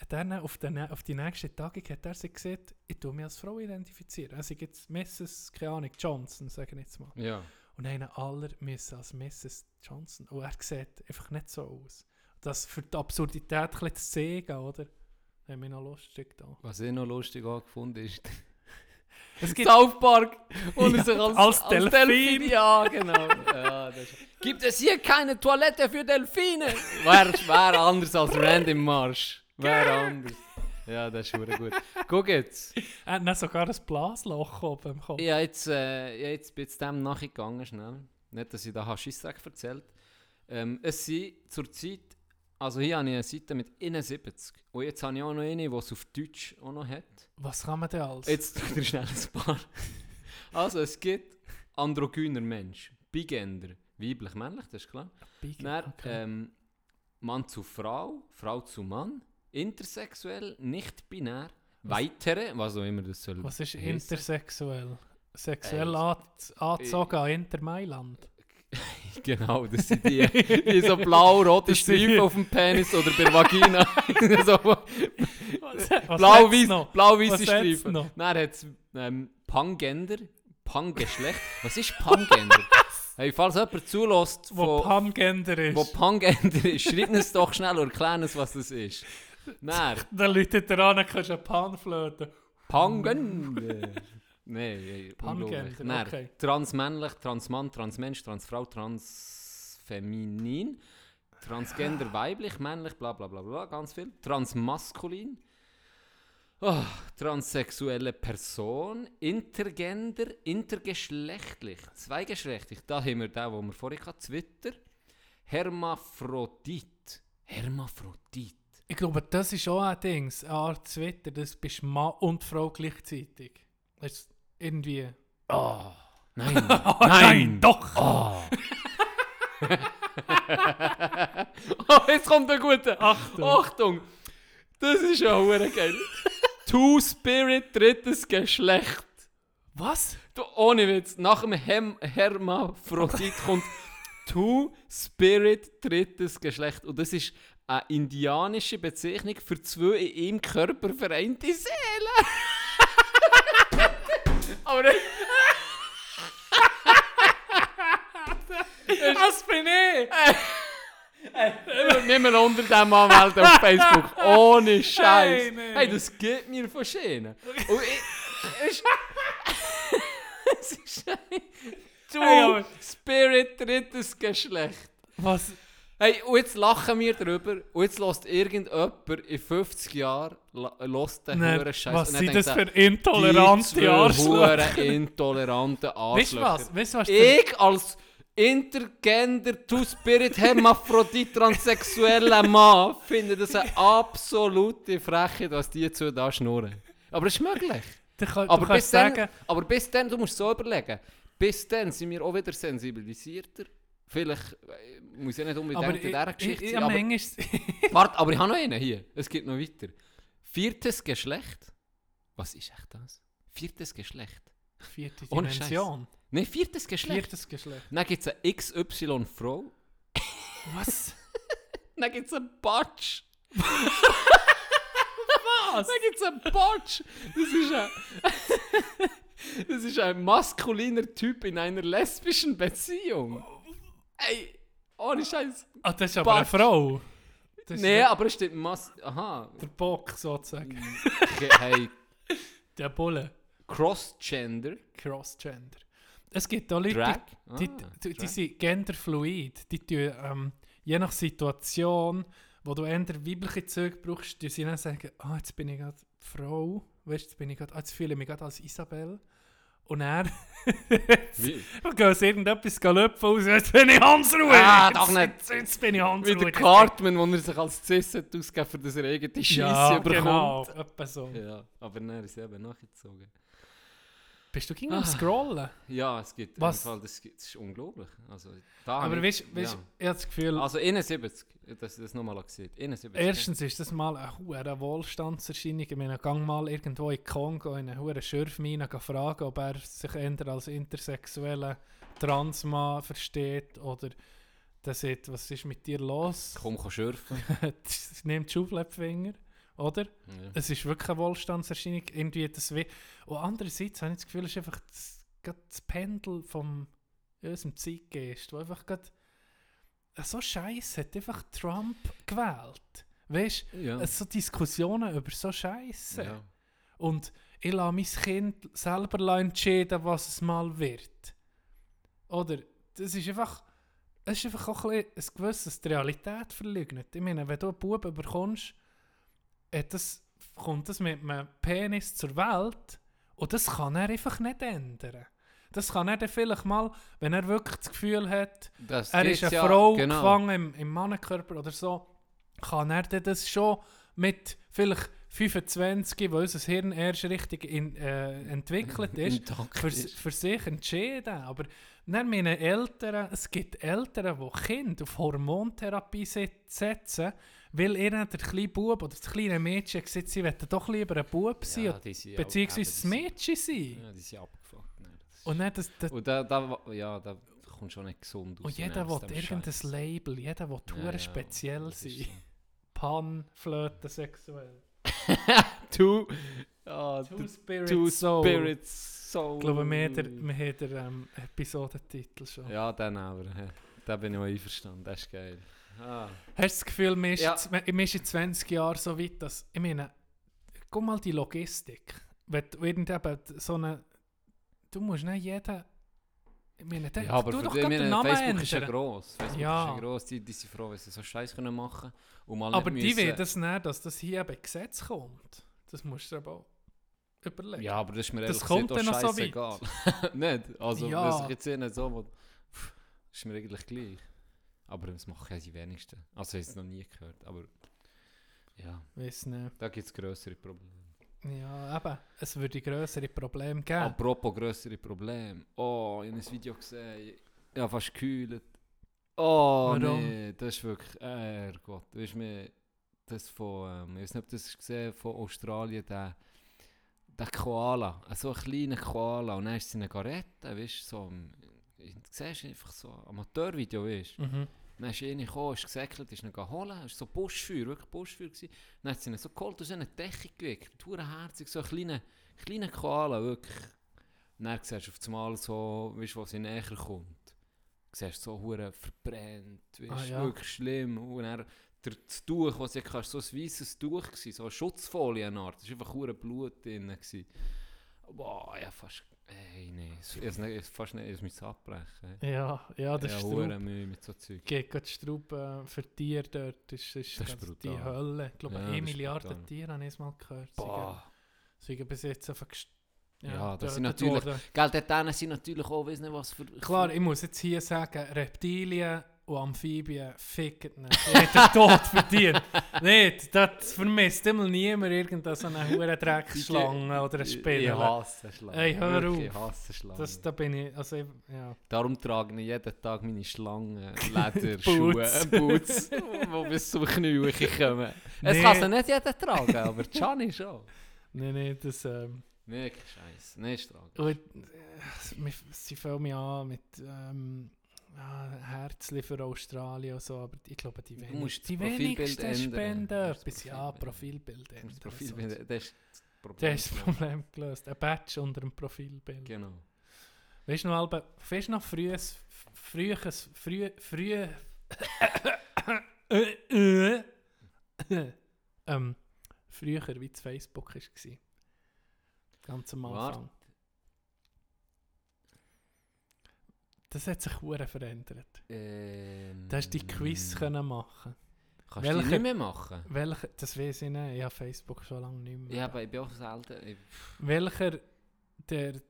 hat er auf, den, auf die nächste Tagung hat er sich gesagt, ich tue mich als Frau identifizieren. Also gibt es Mrs. keine Ahnung, Johnson, sagen jetzt mal. Ja. Und einen aller müssen als Mrs. Johnson. Und er sieht einfach nicht so aus. Das für die Absurdität ein bisschen zu sehen, oder? Haben wir noch lustig da. Was ich noch lustig angefunden ist, <laughs> Es gibt, South Park, und Ja, er sich als, als als Delfin. Delfin. Ja, genau. Ja, Gibt es hier keine Toilette für Delfine? Wäre wär anders als Random Marsch. Wäre anders. Ja, das ist schon gut. Guck jetzt. er hat dann sogar ein Blasloch oben im Kopf. Ich habe jetzt, äh, ich jetzt bin jetzt dem nachgegangen, schnell. Nicht, dass ich da Scheissdreck erzählt ähm, Es sind zurzeit, also hier habe ich eine Seite mit 71. Und jetzt habe ich auch noch eine, die es auf Deutsch auch noch hat. Was kann man denn als? Jetzt <laughs> tut er schnell ein paar. Also, es gibt androgyner Mensch, Bigender, weiblich, männlich, das ist klar. Big- Dann, okay. ähm, Mann zu Frau, Frau zu Mann, intersexuell, nicht binär, weitere, was auch immer das soll. Was ist heissen. intersexuell? Sexuell Äh, an- angezogen an Inter Mailand. <laughs> Genau, das sind die, die so blau-rote Streifen auf dem Penis oder bei der Vagina. <laughs> <laughs> so, blau-weiße hat's Streifen. Dann hat es ähm, Pangender, Pangeschlecht. Was ist Pangender? hey, falls jemand zulässt, Wo wo, Pamgender ist. wo Pangender ist, schreibt uns doch schnell und erklärt uns, was das ist. Dann, Dann läutet er an, kannst du eine Panflöte. Pangender. Nein, Pangender. Dann, okay. Transmännlich, Transmann, Transmensch, Transfrau, Transfeminin, Transgender, <sighs> weiblich, männlich, bla bla bla bla, ganz viel. Transmaskulin, oh, transsexuelle Person, Intergender, intergeschlechtlich, zweigeschlechtlich. Da haben wir den, wo wir vorhin hatten, Twitter. Hermaphrodit. Hermaphrodit. Ich glaube, das ist auch ein Ding, eine Art Twitter, das bist Mann und Frau gleichzeitig. Das irgendwie... Oh, nein, <laughs> Oh, nein, doch! Oh. <laughs> oh, jetzt kommt ein guter. Achtung. Achtung! Das ist ja hure geil. Two Spirit, drittes Geschlecht. Was? Du, ohne Witz, nach dem Hem Hermaphrodit <laughs> kommt Two Spirit, drittes Geschlecht. Und das ist eine indianische Bezeichnung für zwei in ihm Körper vereinte Seelen. Aber Das bin ich! Nimm mal unter dem anmelden auf Facebook. Ohne Scheiß. Hey, nee. Hey, das geht mir von Schienen. Und ich. Es ist. Du Hey, Spirit drittes Geschlecht. Was? Hey, und jetzt lachen wir drüber. Und jetzt lässt irgendjemand in 50 Jahren lässt den Nein, Huren Scheiß. was sind das für intolerante er, Arschlöcher? Intolerante Weißt du Arschlöcher. was? Weißt du was? Ich als intergender, two-spirit, hermaphrodit, transsexueller Mann <laughs> finde das eine absolute Frechheit, was die zwei da schnurren. Aber es ist möglich. Du, kann, Aber du bis, dann, sagen, aber bis dann, du musst so überlegen, bis dann sind wir auch wieder sensibilisierter. Vielleicht äh, muss ja nicht unbedingt aber in dieser Geschichte ich, sein, ich, aber, manchmal, <laughs> warte, aber ich habe noch einen hier. Es geht noch weiter. Viertes Geschlecht. Was ist echt das? Viertes Geschlecht. vierte Ohne Dimension. Nein, viertes Geschlecht. Viertes Geschlecht. Dann gibt es eine XY-Frau. <laughs> <laughs> Was? Dann gibt es einen Batsch. Was? Dann gibt es einen Batsch. Das ist ein... das ist ein maskuliner Typ in einer lesbischen Beziehung. Ey, ohne Scheiß. Ah, das ist aber eine Batsch. Frau. Das Nee, aber es steht Mas... Aha. Der Bock sozusagen. Okay, Hey, <laughs> Der Bulle. Cross-Gender. Crossgender. Es gibt auch Leute, die, Ah, die, die, die Drag. sind genderfluid. Die tun, ähm, je nach Situation, wo du eher weibliche Züge brauchst, die sie dann sagen, ah, jetzt bin ich gerade Frau, weißt, jetzt bin ich gerade, ah, jetzt fühle ich mich gerade als Isabel. Und er <laughs> Wie? gehen sie irgendetwas löpfen aus, jetzt bin ich Hans-Ruhe. Ah, jetzt, doch nicht. Jetzt, jetzt bin ich Wie Hans-Ruhe. der Cartman, wo er sich als Cis hat ausgegeben für das er eigene Scheisse Ja, bekommt. genau, etwa so. Ja, aber dann ist eben nachgezogen. Bist du Ah. am Scrollen? Ja, es gibt Was? Fall, das, das ist unglaublich. Also, da Aber weißt du, weißt, ja. ich habe das Gefühl, Also 71, dass ich das nochmal gesehen 71. Erstens ist das mal eine hohe Wohlstandserscheinung. Ich meine, gang mal irgendwo in Kongo in eine hohe Schürfmine fragen, ob er sich eher als intersexueller Transmann versteht oder der sagt, was ist mit dir los? Komm, komm schürfen. <laughs> Nimmt die Schauflöpfinger, oder? ja. Es ist wirklich eine Wohlstandserscheinung. Irgendwie das we Und andererseits habe ich das Gefühl, es ist einfach das, das Pendel vom unserem Zeitgeist, wo einfach gerade so Scheiße hat einfach Trump gewählt. Weißt du, Ja. so Diskussionen über so Scheiße. ja. Und ich lasse mein Kind selber entscheiden, was es mal wird. Oder? Das ist einfach. Es ist einfach auch ein, ein gewisses die Realität verleugnet. Ich meine, wenn du einen Bub bekommst, das, kommt das mit einem Penis zur Welt und das kann er einfach nicht ändern. Das kann er dann vielleicht mal, wenn er wirklich das Gefühl hat, Das er ist eine ja, Frau genau. gefangen im, im Mannenkörper oder so, kann er dann das schon mit vielleicht 25, wo unser Hirn erst richtig in, äh, entwickelt ist, <laughs> für, für sich entscheiden. Aber dann meine Eltern, es gibt Eltern, die Kinder auf Hormontherapie set- setzen, weil ihnen der kleine Bub oder das kleine Mädchen gesagt sie wollen doch lieber ein Bub sein, Ja, beziehungsweise die Mädchen sein. Ja, die sind abgefuckt. Das Und dann das, das, Und da, da, ja, da kommt schon nicht gesund aus. und jeder will irgendein Scheiß. Label, jeder will Ja, ja, speziell das sein. Pan, Flöte, sexuell. <laughs> Two, ah, Two Spirits Two Soul. Spirits Soul. Ich glaube, wir haben den, wir haben den ähm, Episodentitel schon. Ja, den aber. Da bin ich auch einverstanden. Das ist geil. Ah. Hast du das Gefühl, wir ist, Ja. in 20 Jahren so weit, dass, ich meine, guck mal die Logistik. Wenn du irgendein so eine, du musst nicht jeden, ich meine, der, Ja, aber du doch die, meine, Namen Facebook ist ja ändern. gross. Facebook Ja. ist ja gross. Die, die sind froh, wenn sie so Scheiß können machen mal Aber die will das nicht, dass das hier eben Gesetz kommt. Das musst du aber auch überlegen. Ja, aber das ist mir Das kommt gesagt dann auch noch so scheissegal. <laughs> nicht? Also, Ja. wenn sich jetzt nicht so... Pff, ist mir eigentlich gleich. Aber das machen ja die wenigsten. Also, ich habe es noch nie gehört. Aber ja, Weiss nicht. da gibt es grössere Probleme. Ja, eben, es würde grössere Probleme geben. Apropos grössere Probleme. Oh, ich habe ein Video gesehen. Ich habe fast gekühlt. Oh, Warum? nee, das ist wirklich... Herrgott, du weißt mir... Das von... Ähm, ich weiß nicht, ob du das gesehen von Australien, der... Der Koala, so ein kleiner Koala. Und dann ist seine Garette, weißt du, so... Du siehst einfach so ein Amateurvideo, weißt du. Mhm. Dann ist einer gekommen, ist gesäckelt, ist ihn geholt, es war so Buschfeuer, wirklich Buschfeuer gewesen. Dann hat sie ihn so geholt und so eine Decke gewickelt, hure herzig, so ein kleiner, kleiner Koala, wirklich. dann siehst du auf einmal so, weißt du, wo sie näher kommt. Siehst so hure verbrennt, weißt, Ah, ja. wirklich schlimm. Und dann der, das Tuch, was sie hatte, so ein weißes Tuch, gewesen, so eine Schutzfolie, eine Art. Da war einfach hure Blut drin. gewesen. Boah, ja, fast, ey, nee, es- es fast nicht, ich musste abbrechen. Ja, ja, das ja, ist Straub. Mühe mit so Zeug. Geht gerade äh, für Tiere dort. Ist, ist, Das ist die. Hölle. Ich glaube, Ja, eine das ist Milliarde brutal. Tiere habe ich mal gehört. Boah. Sie sind bis jetzt einfach gest- Ja, das sind natürlich- worden. Gell, dort sind natürlich auch, weiss nicht was für... Klar, ich muss jetzt hier sagen, Reptilien und Amphibien ficken nicht. Hat den Tod verdient. Nicht, das vermisst immer niemand irgendeine so eine <laughs> hure Dreckschlange oder eine Ich Spinne. hasse Schlangen. Ey, hör Wirklich, Ich auf. hasse Schlangen. Das, da bin ich, also ich, ja. Darum trage ich jeden Tag meine Schlangen, Lederschuhe, Boots. äh, <laughs> Boots, die bis zum Knie kommen. Es Nee. kann sie nicht jeder tragen, aber Gianni schon. Nein, nein, das, ähm, Nee, kein Scheiß. Nee, ist tragisch. und, äh, sie fangen mich an mit, ähm, ja, Herzli für Australien und so, aber ich glaube, die, wenig, musst die wenigsten ändern. spenden etwas. Ja, Profilbild Profilbild Das ändern. Profilbild, so. das ist das Problem. Das ist das Problem gelöst. Ein Badge unter dem Profilbild. Genau. Weißt du noch, Alba, weißt du noch frühes, frühes, früh, früh, <coughs> ähm, früher, wie das Facebook war. Ganz am. Anfang. Das hat sich hure verändert. Ähm, Da hast du die Quiz können machen. Kannst du Welche- nicht mehr machen? Welcher, das weiß ich nicht, ich habe Facebook schon lange nicht mehr. Ja, aber ich bin auch selten... Welcher der,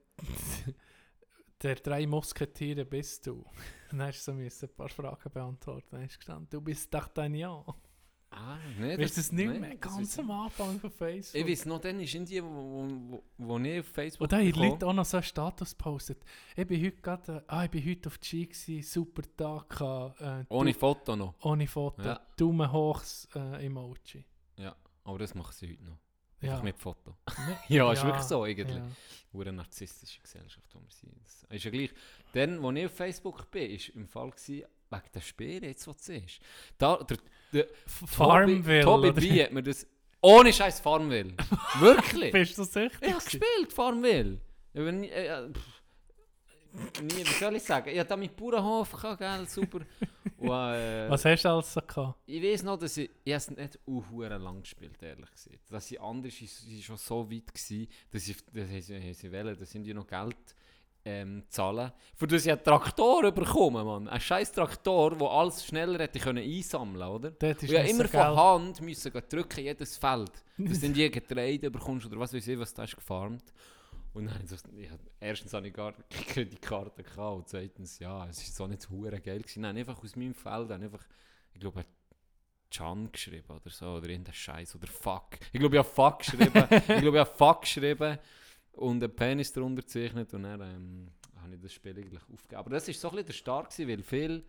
der drei Musketiere bist du? <laughs> Dann hast du so ein paar Fragen beantworten. Dann hast du gestanden, du bist D'Artagnan. Ah, nee, Weißt du das nicht nee, mehr? Ganz am Anfang von Facebook. Ich weiß noch, dann ist in die, wo, wo, wo, wo ich auf Facebook Und da haben Leute auch noch so einen Status gepostet. Ich bin heute gerade, äh, ah, ich bin heute auf G gewesen, super Tag äh, Ohne Foto noch. ohne Foto, Ja. Daumen hoch äh, Emoji. Aber das machen sie heute noch. Ja. Einfach mit Foto. Ne? <laughs> Ja, ist wirklich so eigentlich. Ja. Hure eine narzisstische Gesellschaft, wo wir sind. Das ist ja gleich. Dann, als ich auf Facebook bin, war im Fall gewesen, wegen der Speere, jetzt was du siehst. Da, der, der Farmville. Tobi? Tobi B hat mir das... Ohne Scheiß Farmville. <laughs> Wirklich. Bist du sicher? ich habe gespielt, Farmville. Ich bin nie, äh, nie, wie soll ich sagen? Ich hatte da meinen Bauernhof, gell, super. <laughs> Und, äh, Was hast du alles so gehabt? ich weiß noch, dass ich, ich es nicht uh, lang gespielt ehrlich gesagt. Dass die anderen sie- sie schon so weit waren, dass sie, dass sie, haben sie wollen, dass sie noch Geld ähm, zahlen. Für das einen Traktor bekommen, Mann. Ein scheiß Traktor, der alles schneller hätte können einsammeln oder? Und ist nicht immer so von Geld. Hand müssen drücken, jedes Feld. <laughs> Dass du dann die Getreide bekommst oder was weiß ich, was du hast gefarmt. Und dann, habe ich so, hab- erstens hatte ich gar <laughs> keine Kreditkarte gehabt, und zweitens, ja, es war so nicht hure geil. Gewesen. Nein, einfach aus meinem Feld, einfach, ich glaube, Chan geschrieben oder so, oder irgendein Scheiß, oder Fuck. Ich glaube, ich habe Fuck geschrieben, <laughs> ich glaube, ich habe Fuck geschrieben und einen Penis darunter gezeichnet und dann ähm, habe ich das Spiel eigentlich aufgegeben. Aber das war so ein bisschen der Start, gewesen, weil viel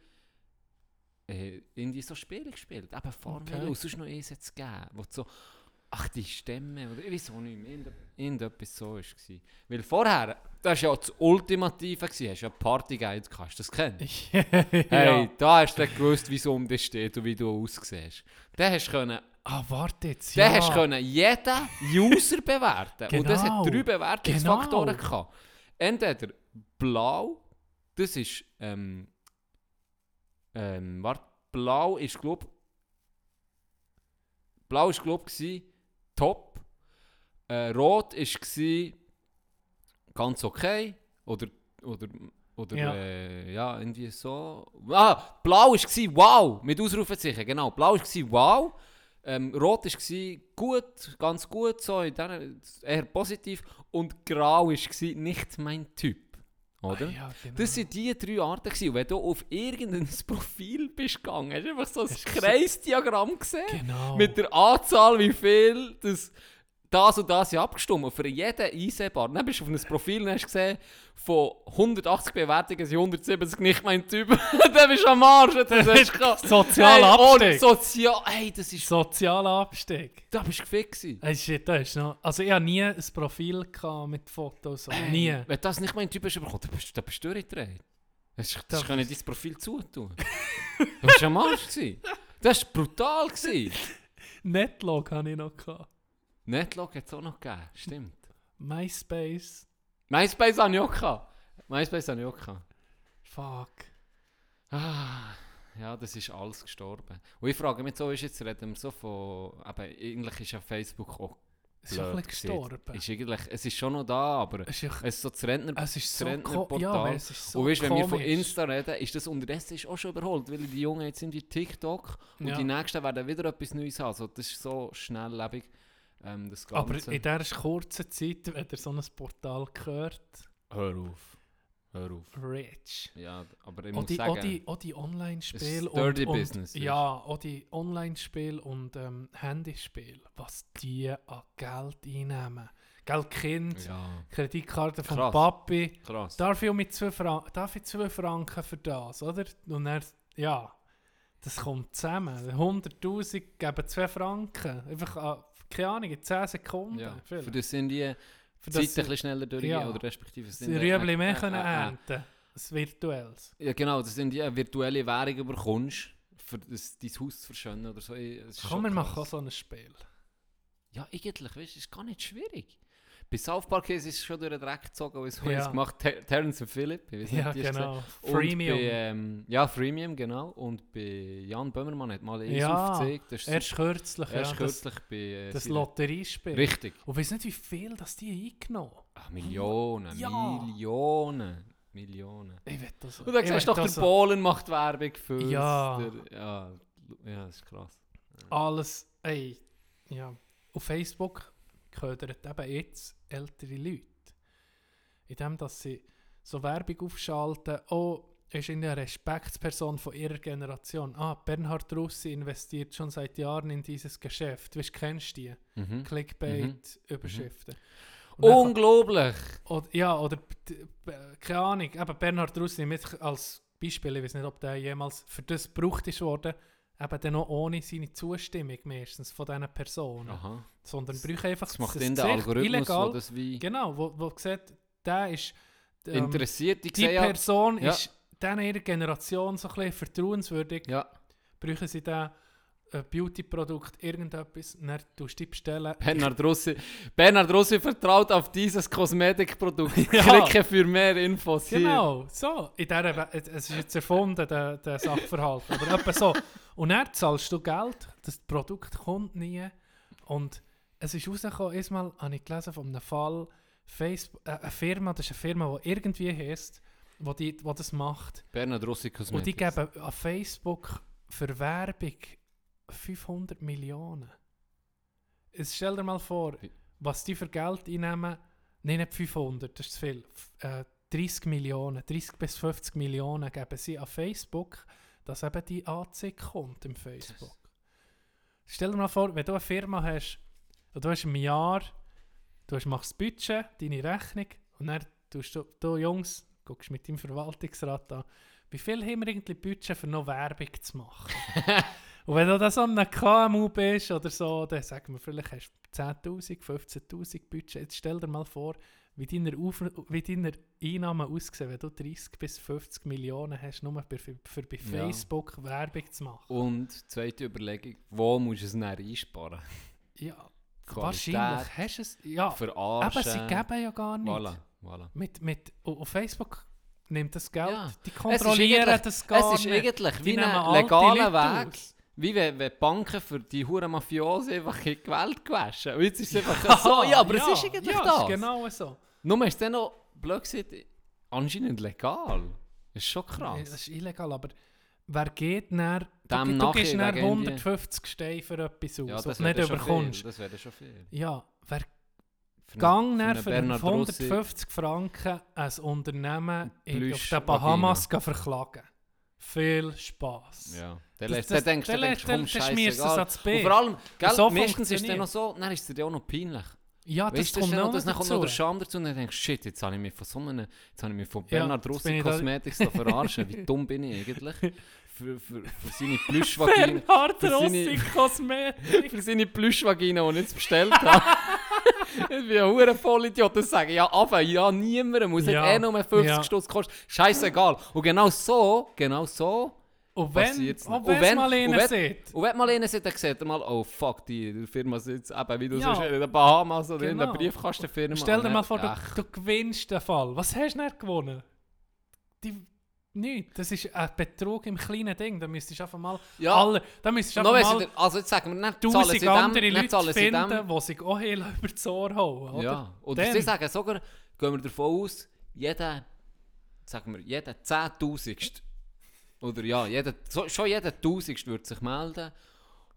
äh, irgendwie so Spiele gespielt. Eben Farmville Okay. und sonst noch eins jetzt gegeben, wo du so, ach die Stämme, oder ich weiß auch nicht mehr, irgende- irgendetwas so war. Weil vorher, das war ja das Ultimative, gewesen, hast ja Partyguide gehabt, das kennt? <laughs> Hey, ja. da hast du gewusst, wie es um dich steht und wie du aussiehst. Dann hast du können, Ah, warte jetzt. ja. hast du können jeden User <laughs> bewerten. Und das hat Genau. drei Bewertungsfaktoren Genau. gehabt. Entweder blau, das ist, ähm, ähm, warte, blau ist, glaub, blau ist, glaub, gsi, top. Äh, rot ist gsi, ganz okay. Oder, oder, oder, Ja. äh, ja, irgendwie so. Ah, blau ist gsi, wow, mit Ausrufezeichen, genau. Blau ist gsi, wow. Ähm, rot ist gsi, gut, ganz gut, so, eher positiv. Und grau ist gsi, nicht mein Typ. Oder? Ah, ja, genau. Das waren die drei Arten. Gewesen. Und wenn du auf irgendein <laughs> Profil bist gegangen, hast du einfach so ein? Kreisdiagramm gesehen. Genau. Mit der Anzahl, wie viel das, das und das ja abgestimmt. Für jeden einsehbar. Dann bist du auf ein Profil und hast gesehen, von 180 Bewertungen sind 170 nicht mein Typ. <laughs> Dann bist du am Arsch. Das ist krass. Sozialer hey, ohne Abstieg. Sozial... Hey, das ist... Sozialer Abstieg. Da bist du gefickt. Hey, shit, da ist noch. Also, ich hatte nie ein Profil mit Fotos. So. Nie. Wenn das nicht mein Typ ist, dann bist, dann bist du durchgedreht. Das, das Das kann ich dein Profil zutun. Du warst am Arsch. Das war brutal. <laughs> Netlog hatte ich noch. Gehabt. Netlog hat es auch noch gegeben, stimmt. MySpace. MySpace habe ich auch gehabt. MySpace habe ich auch gehabt. Fuck. Ah, ja, das ist alles gestorben. Und ich frage mich so, ist jetzt reden wir so von, aber eigentlich ist ja Facebook auch Es ist schon ein gestorben. Ist eigentlich, es ist schon noch da, aber Es ist, es ist so das Rentner, es ist so, Rentnerportal. ja, es ist so und weißt, wenn wir von. Insta reden, ist das unterdessen ist auch schon überholt, weil die Jungen jetzt sind wie TikTok und Ja. die Nächsten werden wieder etwas Neues haben. Also das ist so schnelllebig, ähm, das Aber Ganze. in dieser kurzen Zeit, wenn ihr so ein Portal hört, Hör auf, hör auf. rich. Ja, aber ich muss die, sagen, auch die, auch die Online-Spiele und, business, und, ja, auch die Online-Spiele und ähm, Handyspiele, was die an Geld einnehmen. Geld Kind, ja, Kreditkarte von Krass. Papi. krass. Darf ich, mit zwei Franken, darf ich 2 Franken für das, oder? Und dann, ja, das kommt zusammen. 100'000 geben 2 Franken. Einfach, an, keine Ahnung, in 10 Sekunden. Ja, vielleicht. für das sind die Für ein das sie bisschen schneller durchgehen Ja. oder respektive sind Rüebli äh, mehr äh, können äh, äh, ernten. Das Virtuelles. Ja genau, das sind die eine virtuelle Währung bekommst, für das, dein Haus zu verschönen oder so. Wir krass. machen so ein Spiel. Ja, eigentlich, weißt du, ist gar nicht schwierig. Bei South Park ist es schon durch den Dreck gezogen, weil so Ja. gemacht Ter Terence und Philipp. Ich weiß nicht, Ja, es genau. Freemium. Bei, ähm, ja, Freemium, genau. Und bei Jan Böhmermann hat mal eins Ja, aufgezeigt. Das ist Erst kürzlich, erst ja, das, kürzlich bei äh, das Lotteriespiel. Richtig. Und weiss nicht, wie viel das die eingenommen Ach, Millionen, Ja. Millionen, Millionen. Ich will das Und dann ich siehst du doch, der das Polen macht Werbung für Ja. Der, ja, ja, das ist krass. alles, ey, ja. Auf Facebook ködern eben jetzt ältere Leute. Indem, dass sie so Werbung aufschalten, oh, ist eine Respektsperson von ihrer Generation. Ah, Bernhard Russi investiert schon seit Jahren in dieses Geschäft. Weißt, kennst du die? Mhm. Clickbait-Überschriften. Und dann- Unglaublich! Oder, ja, oder keine Ahnung, eben Bernhard Russi mit als Beispiel, ich weiß nicht, ob der jemals für das gebraucht ist worden, eben dann noch ohne seine Zustimmung meistens von diesen Personen. Aha. Sondern bräuchte einfach Das macht das Algorithmus, illegal, wo das wie Genau, wo, wo sieht, der ist ähm, interessiert. Die ja, Person Ja. ist dann ihrer Generation so ein bisschen vertrauenswürdig, ja, brauchen sie da ein Beauty-Produkt, irgendetwas, dann tust du die bestellen. Bernhard Russi. Bernhard Russi vertraut auf dieses Kosmetikprodukt. <laughs> Ja. Klicke für mehr Infos hier. Genau, so. In We- es ist jetzt erfunden, der, der Sachverhalt. Aber etwa so. Und dann zahlst du Geld, das Produkt kommt nie. Und es ist rausgekommen, erstmal habe ich gelesen von einem Fall, Facebook, äh, eine Firma, das ist eine Firma, die irgendwie heisst, wo, die, wo das macht. Bernhard Russi Kosmetik. Und die geben an Facebook für Werbung 500 Millionen. Jetzt stell dir mal vor, was die für Geld einnehmen. Nein, nicht 500, das ist zu viel. Äh, 30 Millionen, 30 bis 50 Millionen geben sie an Facebook, dass eben die Anzeige kommt im Facebook. Stell dir mal vor, wenn du eine Firma hast, und du hast im Jahr, du hast, machst das Budget, deine Rechnung, und dann tust du, du Jungs, guckst mit deinem Verwaltungsrat an, wie viel haben wir irgendwie Budget für noch Werbung zu machen? <laughs> und wenn du da so ein KMU bist oder so, dann sagen wir, vielleicht hast du 10'000, 15'000 Budget. Jetzt stell dir mal vor, wie deine, Auf wie deine Einnahmen aussehen, wenn du 30 bis 50 Millionen hast, nur für, für, für bei Ja. Facebook Werbung zu machen. Und zweite Überlegung, wo musst du es dann einsparen? Ja, Qualität, wahrscheinlich hast du es. Ja, Verarschen. aber sie geben ja gar nicht. Voilà, voilà. Mit, mit, auf Facebook nimmt das Geld, Ja. die kontrollieren das gar Es ist eigentlich wie ein legaler Weg. aus. Wie wenn, wenn Banken für die Huren Mafiosi einfach in die Welt gewaschen. Und jetzt ist es einfach so. Ja, aber es ist eigentlich ja, das. ist genau so. Nur ist dann noch, blöd gesagt, anscheinend legal. Das ist schon Nee, krass. Das ist illegal, aber wer geht näher, du, Dem du gibst irgendwie- 150 Steine für etwas aus, ja, das nicht überkommst. viel. Das wäre schon viel. Ja, wer Für gang einen für Bernhard Rossi- 150 Franken ein Unternehmen in, auf den Bahamas verklagen. Viel Spaß. Ja. Dann Das- lässt- das- dann denkst du, dann dann denkst du, lässt- komm, scheißegal. Und vor allem, gell, so meistens ist es dann noch so, dann ist es dir auch noch peinlich. Ja, das Weißt kommt das, noch das dann kommt noch dazu. der Scham dazu und dann denkst du, shit, jetzt habe ich mich von so einem, jetzt habe ich mich von Ja, Bernhard jetzt Rossi Cosmetics da verarschen. Wie dumm bin ich eigentlich? Für, für, für seine <laughs> Plüschvagina, Bernhard für Rossi seine- Kosmetik. für seine <laughs> Plüschvagina, die ich jetzt bestellt habe. <laughs> ich bin ein hure Vollidiot, das sagen, ja, aber ja, niemand muss Ja, eh nur 50 ja. Stutz kosten. Scheißegal. Und genau so, genau so Und wenn, Und wenn- mal einer sieht. Und wenn mal einer sieht, dann sieht er mal, oh fuck, die Firma sitzt eben, wie du Ja. sagst, in den Bahamas oder in Genau. der Briefkastenfirma. Stell dir mal vor, du, du gewinnst den Fall. Was hast du nicht gewonnen? Die, nichts. Das ist ein Betrug im kleinen Ding. Da müsstest du einfach mal Ja. alle... Da müsstest du einfach mal also jetzt sagen wir, nicht tausend dem, andere nicht Leute dem. finden, die sich auch <laughs> heel über das Ohr hauen. Oder? Ja, oder sie sagen sogar, gehen wir davon aus, jeder, sagen wir, jeder Zehntausendste, oder ja, jeder, so, schon jeder Tausendste würde sich melden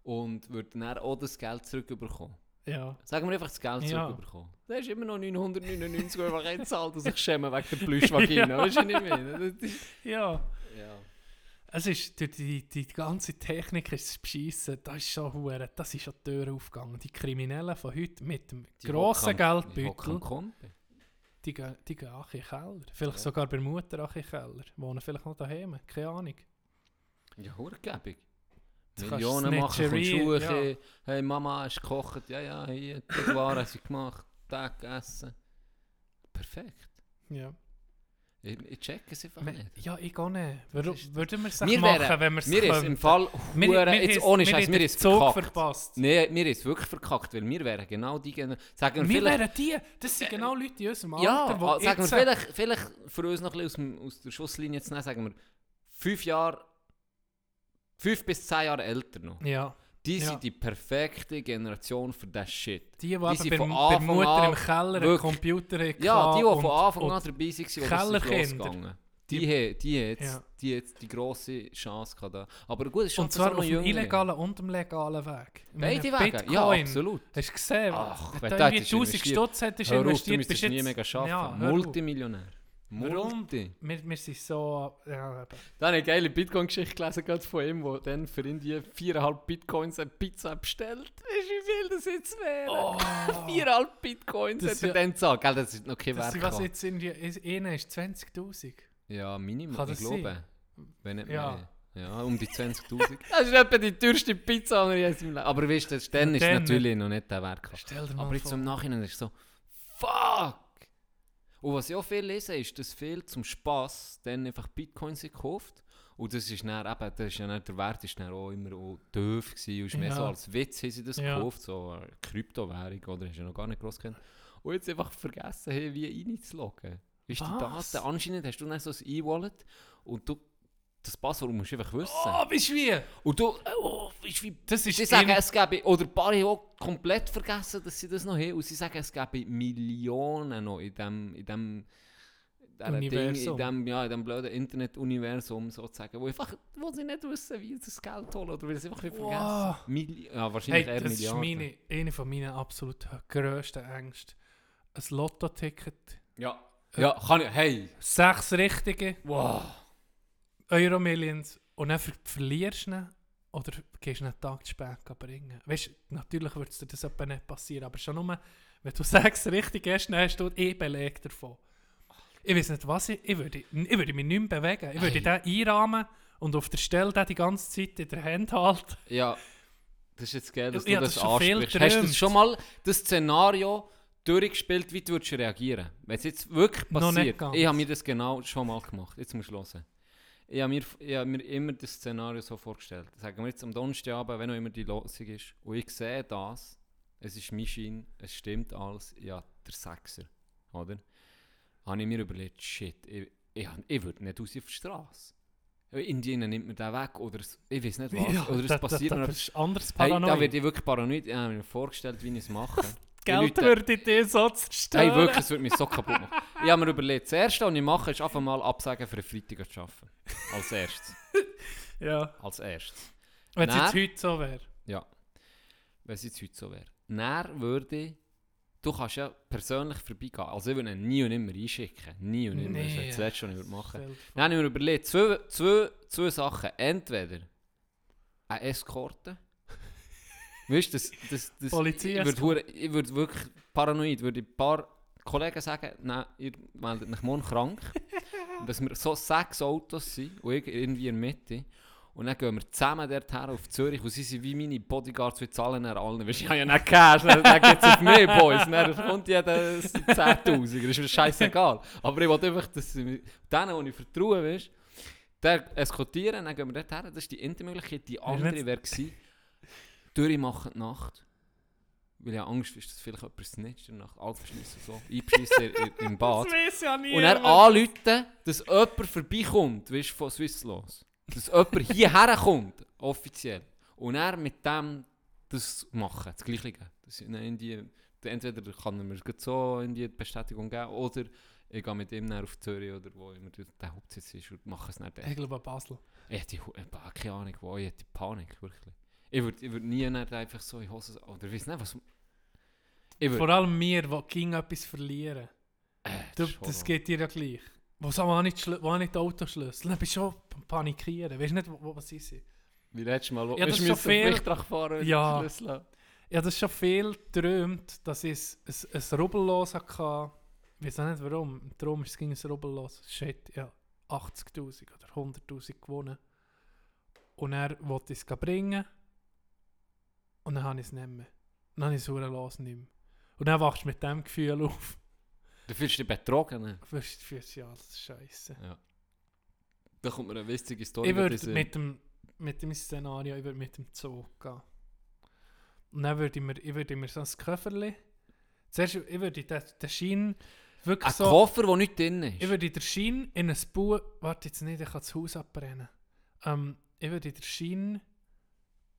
und würde dann auch das Geld zurückbekommen. Ja. Sagen wir einfach das Geld Ja. zurückbekommen. Der ist immer noch 999 Euro eingezahlt und sich schämen wegen der <laughs> Plüschvagina. Ja. Weißt du, ich? Das ist, ja. ja. Es ist, die, die, die ganze Technik ist beschissen, das ist schon hure, das ist schon die Tür aufgegangen. Die Kriminellen von heute mit dem Die grossen hocken Geldbeutel, die, gehen- die gehen auch in den Keller. Vielleicht Ja. sogar bei der Mutter auch in den Keller. Wohnen vielleicht noch daheim, keine Ahnung. Ja, Hurgebung. Du Millionen machen, kommst Schuhe, ja. hey Mama, hast du gekocht? Ja, ja, hier, die Ware haben sie gemacht, Tag gegessen. Perfekt. Ja. Ich, ich check es einfach nicht. ja, ich auch nicht. Warum ist- würden wir es machen, wären- wenn wir es Mir ist im Fall Wir, hure- wir jetzt ohne wir Scheiß, haben mir ist Zug verkackt. verpasst. Nee, mir ist wirklich verkackt, weil wir wären genau die, sagen wir, Wir wären die, das sind genau Leute in unserem Alter, ja, die ah, sagen wir vielleicht, vielleicht für uns noch ein bisschen aus, dem, aus der Schusslinie zu nehmen, sagen wir, fünf Jahre, fünf bis zehn Jahre älter noch. Ja, Die Ja. sind die perfekte Generation für das Shit. die, die, Die sind bei, von bei Anfang Mutter an im Keller einen Computer hatten. Ja, die, die und- von Anfang an dabei waren, wo Kellerkinder. losgegangen. Die, die, die, jetzt, Ja. die jetzt die grosse Chance gehabt. Aber gut, es ist schon Und zwar auf dem illegalen und dem legalen Weg. Beide Wege, Bitcoin, ja, absolut. Hast du gesehen? Ach, Wenn du du irgendwie hättest 1000 investiert. Stutz hättest du investiert, bist nie jetzt... mega arbeiten. Ja. Multimillionär. Warum? Multi. Wir, wir sind so... Ja, eben. Da habe ich eine geile Bitcoin-Geschichte gelesen, gerade von ihm, der dann für ihn die 4,5 Bitcoins eine Pizza bestellt. Weißt du, wie viel das jetzt wäre? Oh. <laughs> 4,5 Bitcoins Das hat er ja- dann gezahlt. Gell, das ist noch kein Wert. was jetzt irgendwie... ist- Einer ist 20'000. Ja, Minimum, Kann ich das glaube. sein? Wenn nicht Ja. mehr. Ja, um die 20'000. <laughs> das ist etwa die teuerste Pizza, die ich je in meinem Leben... Aber weißt du, das- dann ist natürlich noch nicht der Wert gehabt. Stell dir mal Aber jetzt vor. im Nachhinein ist es so, fuck! Und was ich auch viel lese, ist, dass viel zum Spass dann einfach Bitcoins gekauft und das ist dann eben, das ist nicht, der Wert ist dann auch immer auch tief gewesen und ist mehr Ja. so als Witz haben sie das Ja. gekauft, so eine Kryptowährung oder hast du ja noch gar nicht groß kennt. Und jetzt einfach vergessen, hey, wie reinzuloggen. Ist die? Daten, anscheinend hast du dann so ein E-Wallet und du, das Passwort musst du einfach wissen. Oh, bist du wie? Und du, oh, weißt du, wie Das ist Sie sagen, in- es gäbe, oder ein paar haben auch komplett vergessen, dass sie das noch haben. Und sie sagen, es gäbe Millionen noch in dem, in dem, dieser Ding, in dem, ja, in dem blöden Internet-Universum sozusagen, wo, einfach, wo sie nicht wissen, wie sie das Geld holen oder weil sie einfach nicht vergessen. Wow. Milli ja, wahrscheinlich Hey, eher das ist Milliarden. meine, eine von meinen absolut grössten Ängste. Ein Lotto-Ticket, Ja, ja, kann ich, hey, sechs richtige wow. Euro Millions und dann ver verlierst du ihn oder gehst du einen Tag zu spät bringen. Weißt du, natürlich würde dir das etwa nicht passieren, aber schon nur, wenn du <laughs> sechs richtig hast, dann hast du eh Beleg davon. Ich weiß nicht, was ich, ich würde. Ich würde mich nicht mehr bewegen. Ich würde Hey. den einrahmen und auf der Stelle den die ganze Zeit in der Hand halten. Ja, das ist jetzt geil, dass Ich du das das ansprichst. Hast du schon mal das Szenario durchgespielt, wie du würdest reagieren Wenn es jetzt wirklich passiert. Ich habe mir das genau schon mal gemacht. Jetzt musst du hören. Ich habe mir, ich habe mir immer das Szenario so vorgestellt. Sagen wir jetzt am Donnerstagabend, wenn auch immer die Losung ist, und ich sehe das, es ist mein Schein, es stimmt alles, ja, der Sechser, oder? Habe ich mir überlegt, shit, ich, ich, ich würde nicht raus auf die Straße. Indien nimmt mir den weg, oder es- ich weiß nicht <laughs> was, oder es da- passiert da, mir das ist anders Hey, paranoid. da werde ich wirklich paranoid. Ich habe mir vorgestellt, wie ich es mache. <laughs> Geld würde dir so zerstören. Hey, wirklich, es würde mich so kaputt machen. Ich habe mir überlegt, das Erste, was ich mache, ist einfach mal absagen, für einen Freitag zu arbeiten. Als erstes. <laughs> Ja. Als erstes. Wenn es jetzt heute so wäre. Ja. Wenn es jetzt heute so wäre. Dann würde ich... Du kannst ja persönlich vorbeigehen. Also ich würde ihn nie und nimmer einschicken. Nie und nimmer. Das Nee. wäre das Letzte, was ich würde machen vor. Dann habe ich mir überlegt, zwei, zwei, zwei Sachen. Entweder eine Eskorte. Weißt du, das, das, das, Polizei- ich würde, würde wirklich paranoid, würde ein paar Kollegen sagen, nein, ihr meldet mich morgen krank. <laughs> dass wir so sechs Autos sind und ich irgendwie in der Mitte. Und dann gehen wir zusammen dorthin auf Zürich und sie sind wie meine Bodyguards, wir zahlen dann allen. Weisst du, Ich habe ja nicht Cash, dann, geht es auf mich, Boys. Dann kommt jeder 10'000, das ist mir scheißegal. Aber ich wollte einfach, dass denen, die ich vertraue, weißt, Der eskortieren, dann gehen wir dort her. Das ist die Intermöglichkeit. Die andere wäre gewesen, durchmachen die Nacht. Weil ich Angst ist, dass vielleicht jemand snitcht in der Nacht. Alles verschliessen so. Einbeschiessen in- im Bad. weiß ja nie. Und er anrufen, dass jemand vorbeikommt, weißt du, von Swisslos. Dass jemand hierher kommt, offiziell. Und er mit dem das machen, das Gleiche. Das in die, entweder kann er mir so in die Bestätigung geben, oder ich gehe mit ihm auf Zürich oder wo immer der Hauptsitz ist und mache es nicht. Ich glaube, Basel. Ich hätte, habe keine Ahnung, wo, ich hätte Panik, wirklich. Ich würde ich würd nie einfach so in Hose, oder weiß nicht, was... Ich Vor allem wir, die gegen etwas verlieren. Äh, Du, ist das geht dir ja gleich. Wo so, wo nicht, wo nicht die Autoschlüssel? Dann bist du schon panikieren. Weißt du nicht, wo, wo was sie sind? Wie letztes Mal, wo Ja, das ist schon viel- fahren Ja. Schlüssel habe das schon viel geträumt, dass ich ein, ein Rubbellos hatte. Ich weiß auch nicht warum. Darum ist es ging ein Rubbellos. Shit, ja. 80'000 oder 100'000 gewonnen. Und er wollte es bringen. Und dann habe ich es nicht mehr. Dann habe ich es los nicht mehr. Und dann wachst du mit dem Gefühl auf. Du fühlst dich betrogen. ne? Fürs, fürs ja, das ist scheiße. Da kommt mir eine witzige Story. Ich würde mit dem, mit dem Szenario, ich würde mit dem Zug gehen. Und dann würde ich mir, ich würde mir so ein Köfferli. Zuerst, ich würde den, den Schein wirklich Ein so. Koffer, der nicht drin ist. Ich würde den Schein in ein Buch. Warte jetzt nicht, ich kann das Haus abbrennen. Ähm, ich würde den Schein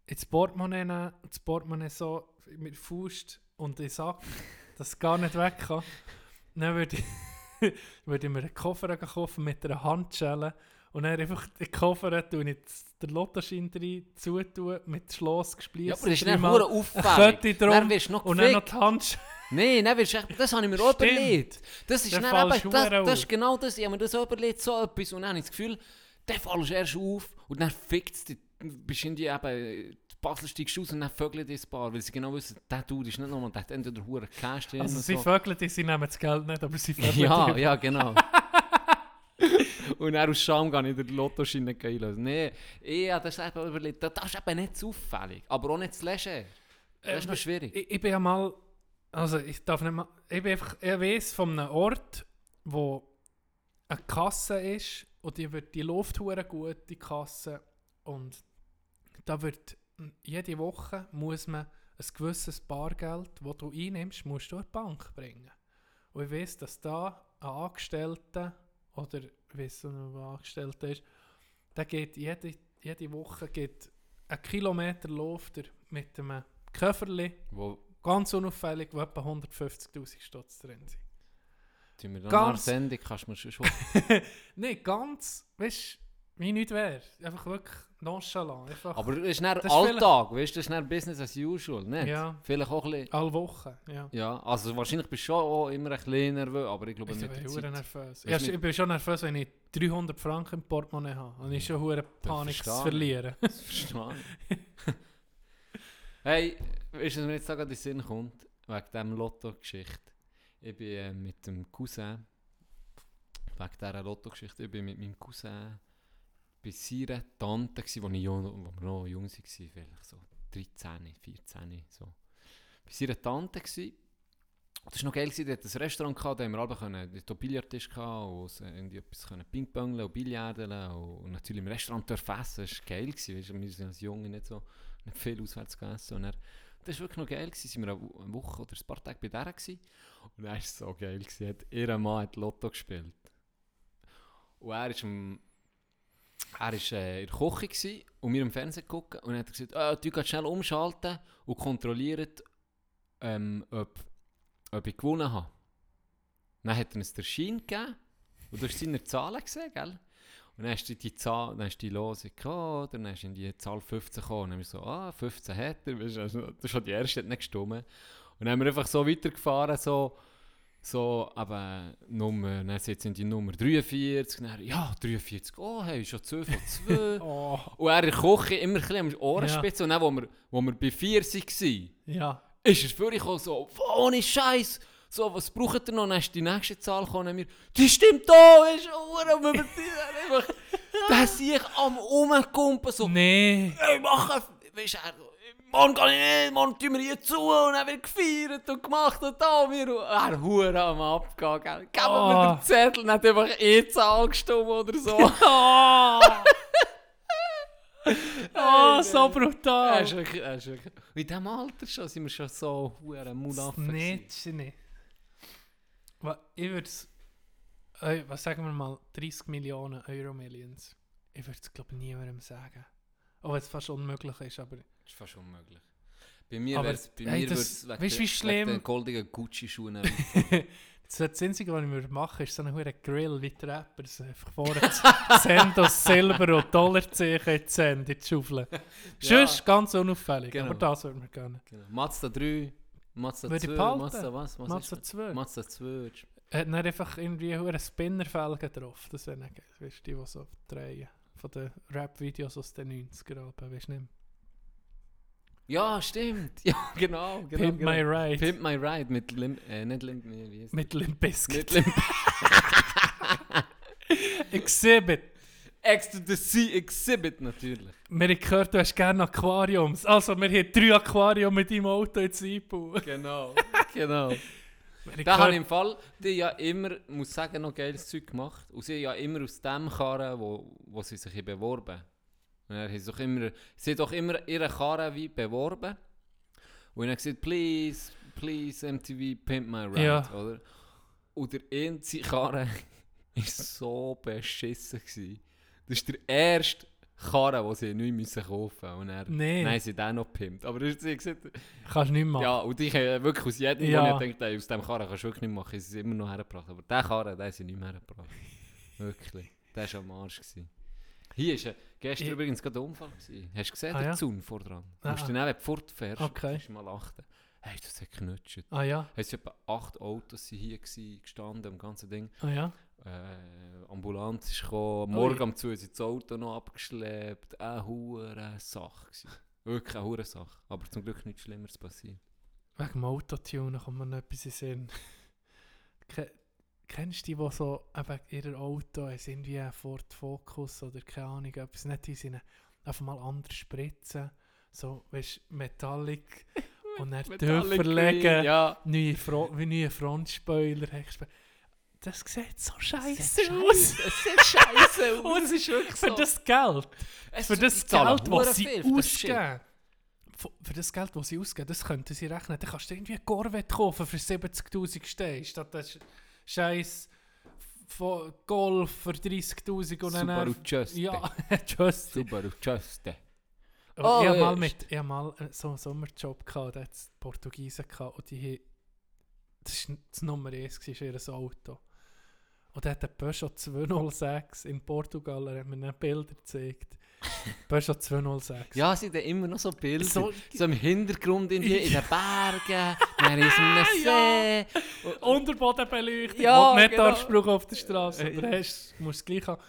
ins Portemonnaie nehmen, und das Portemonnaie so mit der Faust und in den Sack, dass es gar nicht weg kann. Dann würde ich, <laughs> würde ich mir einen Koffer kaufen mit einer Handschelle und dann einfach den Koffer tun den Lottoschein rein, zutun, mit Schloss gespielt. ja, aber das ist nicht Eine auffällig. Drum Dann wirst du noch und dann noch gefickt. die Handschelle. Nein, dann wirst du echt, das habe ich mir auch überlegt. Das ist Dann eben, das, das ist genau das. Ich habe mir das auch überlegt, so etwas. Und dann habe ich das Gefühl, dann fallst du erst auf und dann fickt es dich. In die eben, die Basel steigst aus und dann vögeln dich ein paar, weil sie genau wissen, der Dude ist nicht nochmal, der hat entweder hure Cash drin Also sie so. vögeln die, sie nehmen das Geld nicht, aber sie <laughs> vögeln Ja, die. ja, genau. <laughs> und dann aus Scham gar nicht den Lottoschein nicht einlösen. Nein, ich habe das eben überlegt, das ist eben nicht zu auffällig, aber auch nicht zu leger. Das ist noch schwierig. Ich, ich bin ja mal, also ich darf nicht mal, ich bin einfach, ich weiss von einem Ort, wo eine Kasse ist und die wird, die hure gut, die Kasse und da wird jede Woche muss man ein gewisses Bargeld, das du einnimmst, musst du an die Bank bringen. Und ich weiss, dass da ein Angestellter oder ich weiss nicht, wer ein Angestellter ist, der geht jede, jede Woche geht einen Kilometer läuft er mit einem Köfferli, Wo ganz unauffällig, wo etwa 150'000 Stutz drin sind. tun wir dann Ganz- Sendung, kannst du mir schon schon... <laughs> Nein, ganz, weißt wie nichts wäre. Einfach wirklich nonchalant. Einfach Aber das ist nicht Alltag, weißt du, das ist nicht Business as usual, nicht? Ja. Vielleicht auch ein bisschen... alle Wochen, ja. Ja, also wahrscheinlich bist du schon auch immer ein bisschen nervös, aber ich glaube Ich mit bin der Zeit... nervös. Ja, ich bin schon nervös, wenn ich 300 Franken im Portemonnaie habe. Und ich schon hure Panik zu verlieren. <laughs> Das verstehe ich. hey, weißt du, was mir jetzt gerade in den Sinn kommt? Wegen dieser Lotto-Geschichte. Ich bin äh, mit dem Cousin, wegen dieser Lotto-Geschichte, ich bin mit meinem Cousin bei seiner Tante, gsi, wo, ich jung, wo wir noch jung waren, vielleicht so 13, 14, so. Bei seiner Tante gsi. Das war noch geil, gewesen, die hat ein Restaurant da haben wir alle können, einen Billardtisch gehabt und so irgendwie etwas können Ping-Pongeln und Billardeln und, natürlich im Restaurant dürfen essen, das war geil, gewesen, weißt, wir sind als Junge nicht so nicht viel auswärts gegessen und er, das war wirklich noch geil, gewesen, sind wir eine Wo- eine Woche oder ein paar Tage bei der gewesen und er war so geil, gewesen, hat, ihr Mann hat Lotto gespielt und er ist am er war äh, in der Küche gewesen und wir im Fernsehen gucken und er hat gesagt, ah, du kannst schnell umschalten und kontrolliert, ähm, ob, ob ich gewonnen habe. Dann hat er uns den Schein gegeben und du hast seine Zahlen gesehen, gell? Und dann hast du die Zahl, dann hast du die Lose gehabt, dann hast du in die Zahl 15 gekommen und dann haben wir so, ah, 15 hat er, du, also, das ist schon die erste, hat nicht gestimmt. Und dann haben wir einfach so weitergefahren, so, so, aber Nummer, dann sind die Nummer 43, dann, ja, 43, oh, hey, schon 2 von 2. <laughs> Oh, und er Küche immer ein bisschen am Ohrenspitze und dann, wo wir, wo wir bei 4 waren, ja. ist er für gekommen, so, ohne Scheiß. So, was braucht ihr noch? Dann ist die nächste Zahl gekommen mir, die stimmt da, weißt du, oh, wir einfach, da sehe ich am Umkumpen so, Nee. ich mache, weißt du, morgen kann ich nicht, morgen tun wir hier zu und dann wird gefeiert und gemacht und da wir er hure am abgehen, gell. Geben Oh. mir den Zettel, nicht einfach Zahl gestimmt oder so. Oh! oh, so Er brutal! ist wirklich, ist wirklich. Und In diesem Alter schon sind wir schon so hure Mulaffen. Nicht, nicht. Ich würde es, was sagen wir mal, 30 Millionen Euro Millions. Ich würde es, glaube ich, niemandem sagen. Auch wenn es fast unmöglich ist, aber ist fast unmöglich. Bei mir wäre es bei hey, das- wegen weißt der- wie wegen schlimm- den goldigen Gucci-Schuhen. das, das Einzige, was ich würde machen ist so einen hohen Grill wie die Rappers. Einfach vorne <laughs> aus Silber und Dollarzeichen in die Cent in die Schaufel. Sonst ganz unauffällig, Genau. aber das würde mir gerne. genau. Mazda 3, Mazda Würde ich 2, behalten. Mazda was? was Mazda ist 2. das? Mazda 2. Er hat dann einfach irgendwie hohe Spinnerfelgen drauf. Das wäre nicht geil. Weißt du, die, die so drehen. Von den Rap-Videos aus den 90er Alben, weißt du nicht? Ja, stimmt. <laughs> Ja, genau. genau Pimp genau. My Ride. Pimp My Ride mit Lim äh, nicht Limp, wie heißt Mit Limp Bizkit. Mit Limp. <laughs> <laughs> Exhibit. Ecstasy Exhibit natürlich. Wir haben gehört, du hast gerne Aquariums. Also, wir haben drei Aquarium mit deinem Auto jetzt eingebaut. Genau. genau. Haben Da habe ich im Fall, die ja immer, muss sagen, noch geiles Zeug gemacht. Und sie haben ja immer aus dem Karren, wo, wo sie sich haben beworben Und haben sie doch immer, sie haben doch immer ihre Karren wie beworben. Und dann gesagt, please, please MTV Pimp My Ride, Ja. oder? Und der einzige Karren war <laughs> so beschissen. Gewesen. Das ist der erste Karren, den sie nicht müssen kaufen mussten. Und dann, Nee. Nein, sie den noch gepimpt. Aber das ist sie gesagt, Kannst du nicht machen. ja, und ich habe wirklich aus jedem, Ja. ich denke, ey, aus dem Karren kannst du wirklich nicht machen, ist es immer noch hergebracht. Aber der Karren, den haben sie nicht mehr hergebracht. <laughs> wirklich. Der war am Arsch. Gewesen. Hier war gestern Ich- übrigens gerade ein Unfall. Gewesen. Hast du gesehen, Ah, der ja? Zaun vor dran? Du Ah, musst ah. dann, wenn du fortfährst, Okay. musst du mal achten. Hey, das hat geknutscht. Ah ja, Es sind etwa acht Autos hier gewesen, gestanden, im ganzen Ding. ah ja. Äh, Ambulanz ist gekommen, morgen um 2 Uhr sind das Auto noch abgeschleppt. Eine hure Sache. gewesen. Wirklich eine hure Sache. Aber zum Glück nichts Schlimmeres passiert. Wegen dem Autotune kommt mir noch etwas in Sinn. <laughs> Ke kennst du die, die so eben ihr Auto haben, irgendwie ein Ford Focus oder keine Ahnung, etwas nicht in seinen einfach mal anders spritzen, so, weißt du, Metallic <laughs> und dann Metallic tiefer Green, legen, Ja. neue, Fro neue Frontspoiler. Das sieht so scheiße aus. Es sieht scheiße <laughs> Und Es ist wirklich Für das Geld, Es- für das Geld, das sie ausgeben, für das Geld, das sie ausgeben, das könnten sie rechnen. Dann kannst du irgendwie eine Corvette kaufen für 70'000 stehen, statt das scheiß Golf für 30'000 und dann... <laughs> Subaru Juste. Ja, just. Subaru Juste. Oh, ich habe mal, mit, ich hab mal äh, so einen Sommerjob gehabt, da hat es Portugiesen gehabt und die haben, das war das Nummer 1 gewesen, ihr Auto. Und er hat ein Peugeot 206 in Portugal, er hat mir dann Bilder gezeigt. <laughs> Peugeot 206. Ja, sind da immer noch so Bilder. So, So- im Hintergrund irgendwie in den <laughs> Bergen, dann ist ein <laughs> See. Unterbodenbeleuchtung, Ja, ja, nicht genau. darfst brauchen auf der Straße. Äh, Aber hast, musst es gleich haben.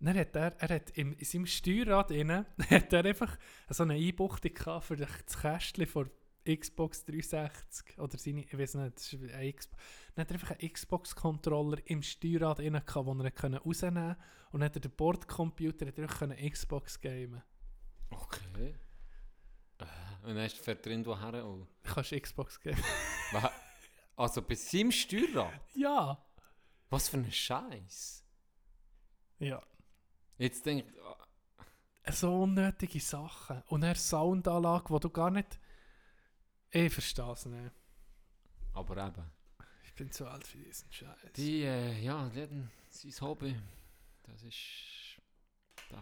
Dann hat er, er hat im, in seinem Steuerrad innen, hat er einfach so eine Einbuchtung gehabt für das Kästchen von Xbox 360 oder seine, ich weiß nicht, das ist ein Xbox. Dann hat er einfach einen Xbox-Controller im Steuerrad innen gehabt, den er können rausnehmen konnte. Und dann hat er den Bordcomputer er können Xbox gamen. Okay. Äh, Und dann fährt drin woher auch. Kannst Xbox gamen. <laughs> Also bei seinem Steuerrad? ja. Was für ein Scheiß. Ja. Jetzt denkt ah, so unnötige Sachen. Und eine Soundanlage, die du gar nicht. Ich verstehe es nicht. aber eben. Ich bin zu alt für diesen Scheiß. Die, äh, ja, hatten sein Hobby. Das ist. Da, äh,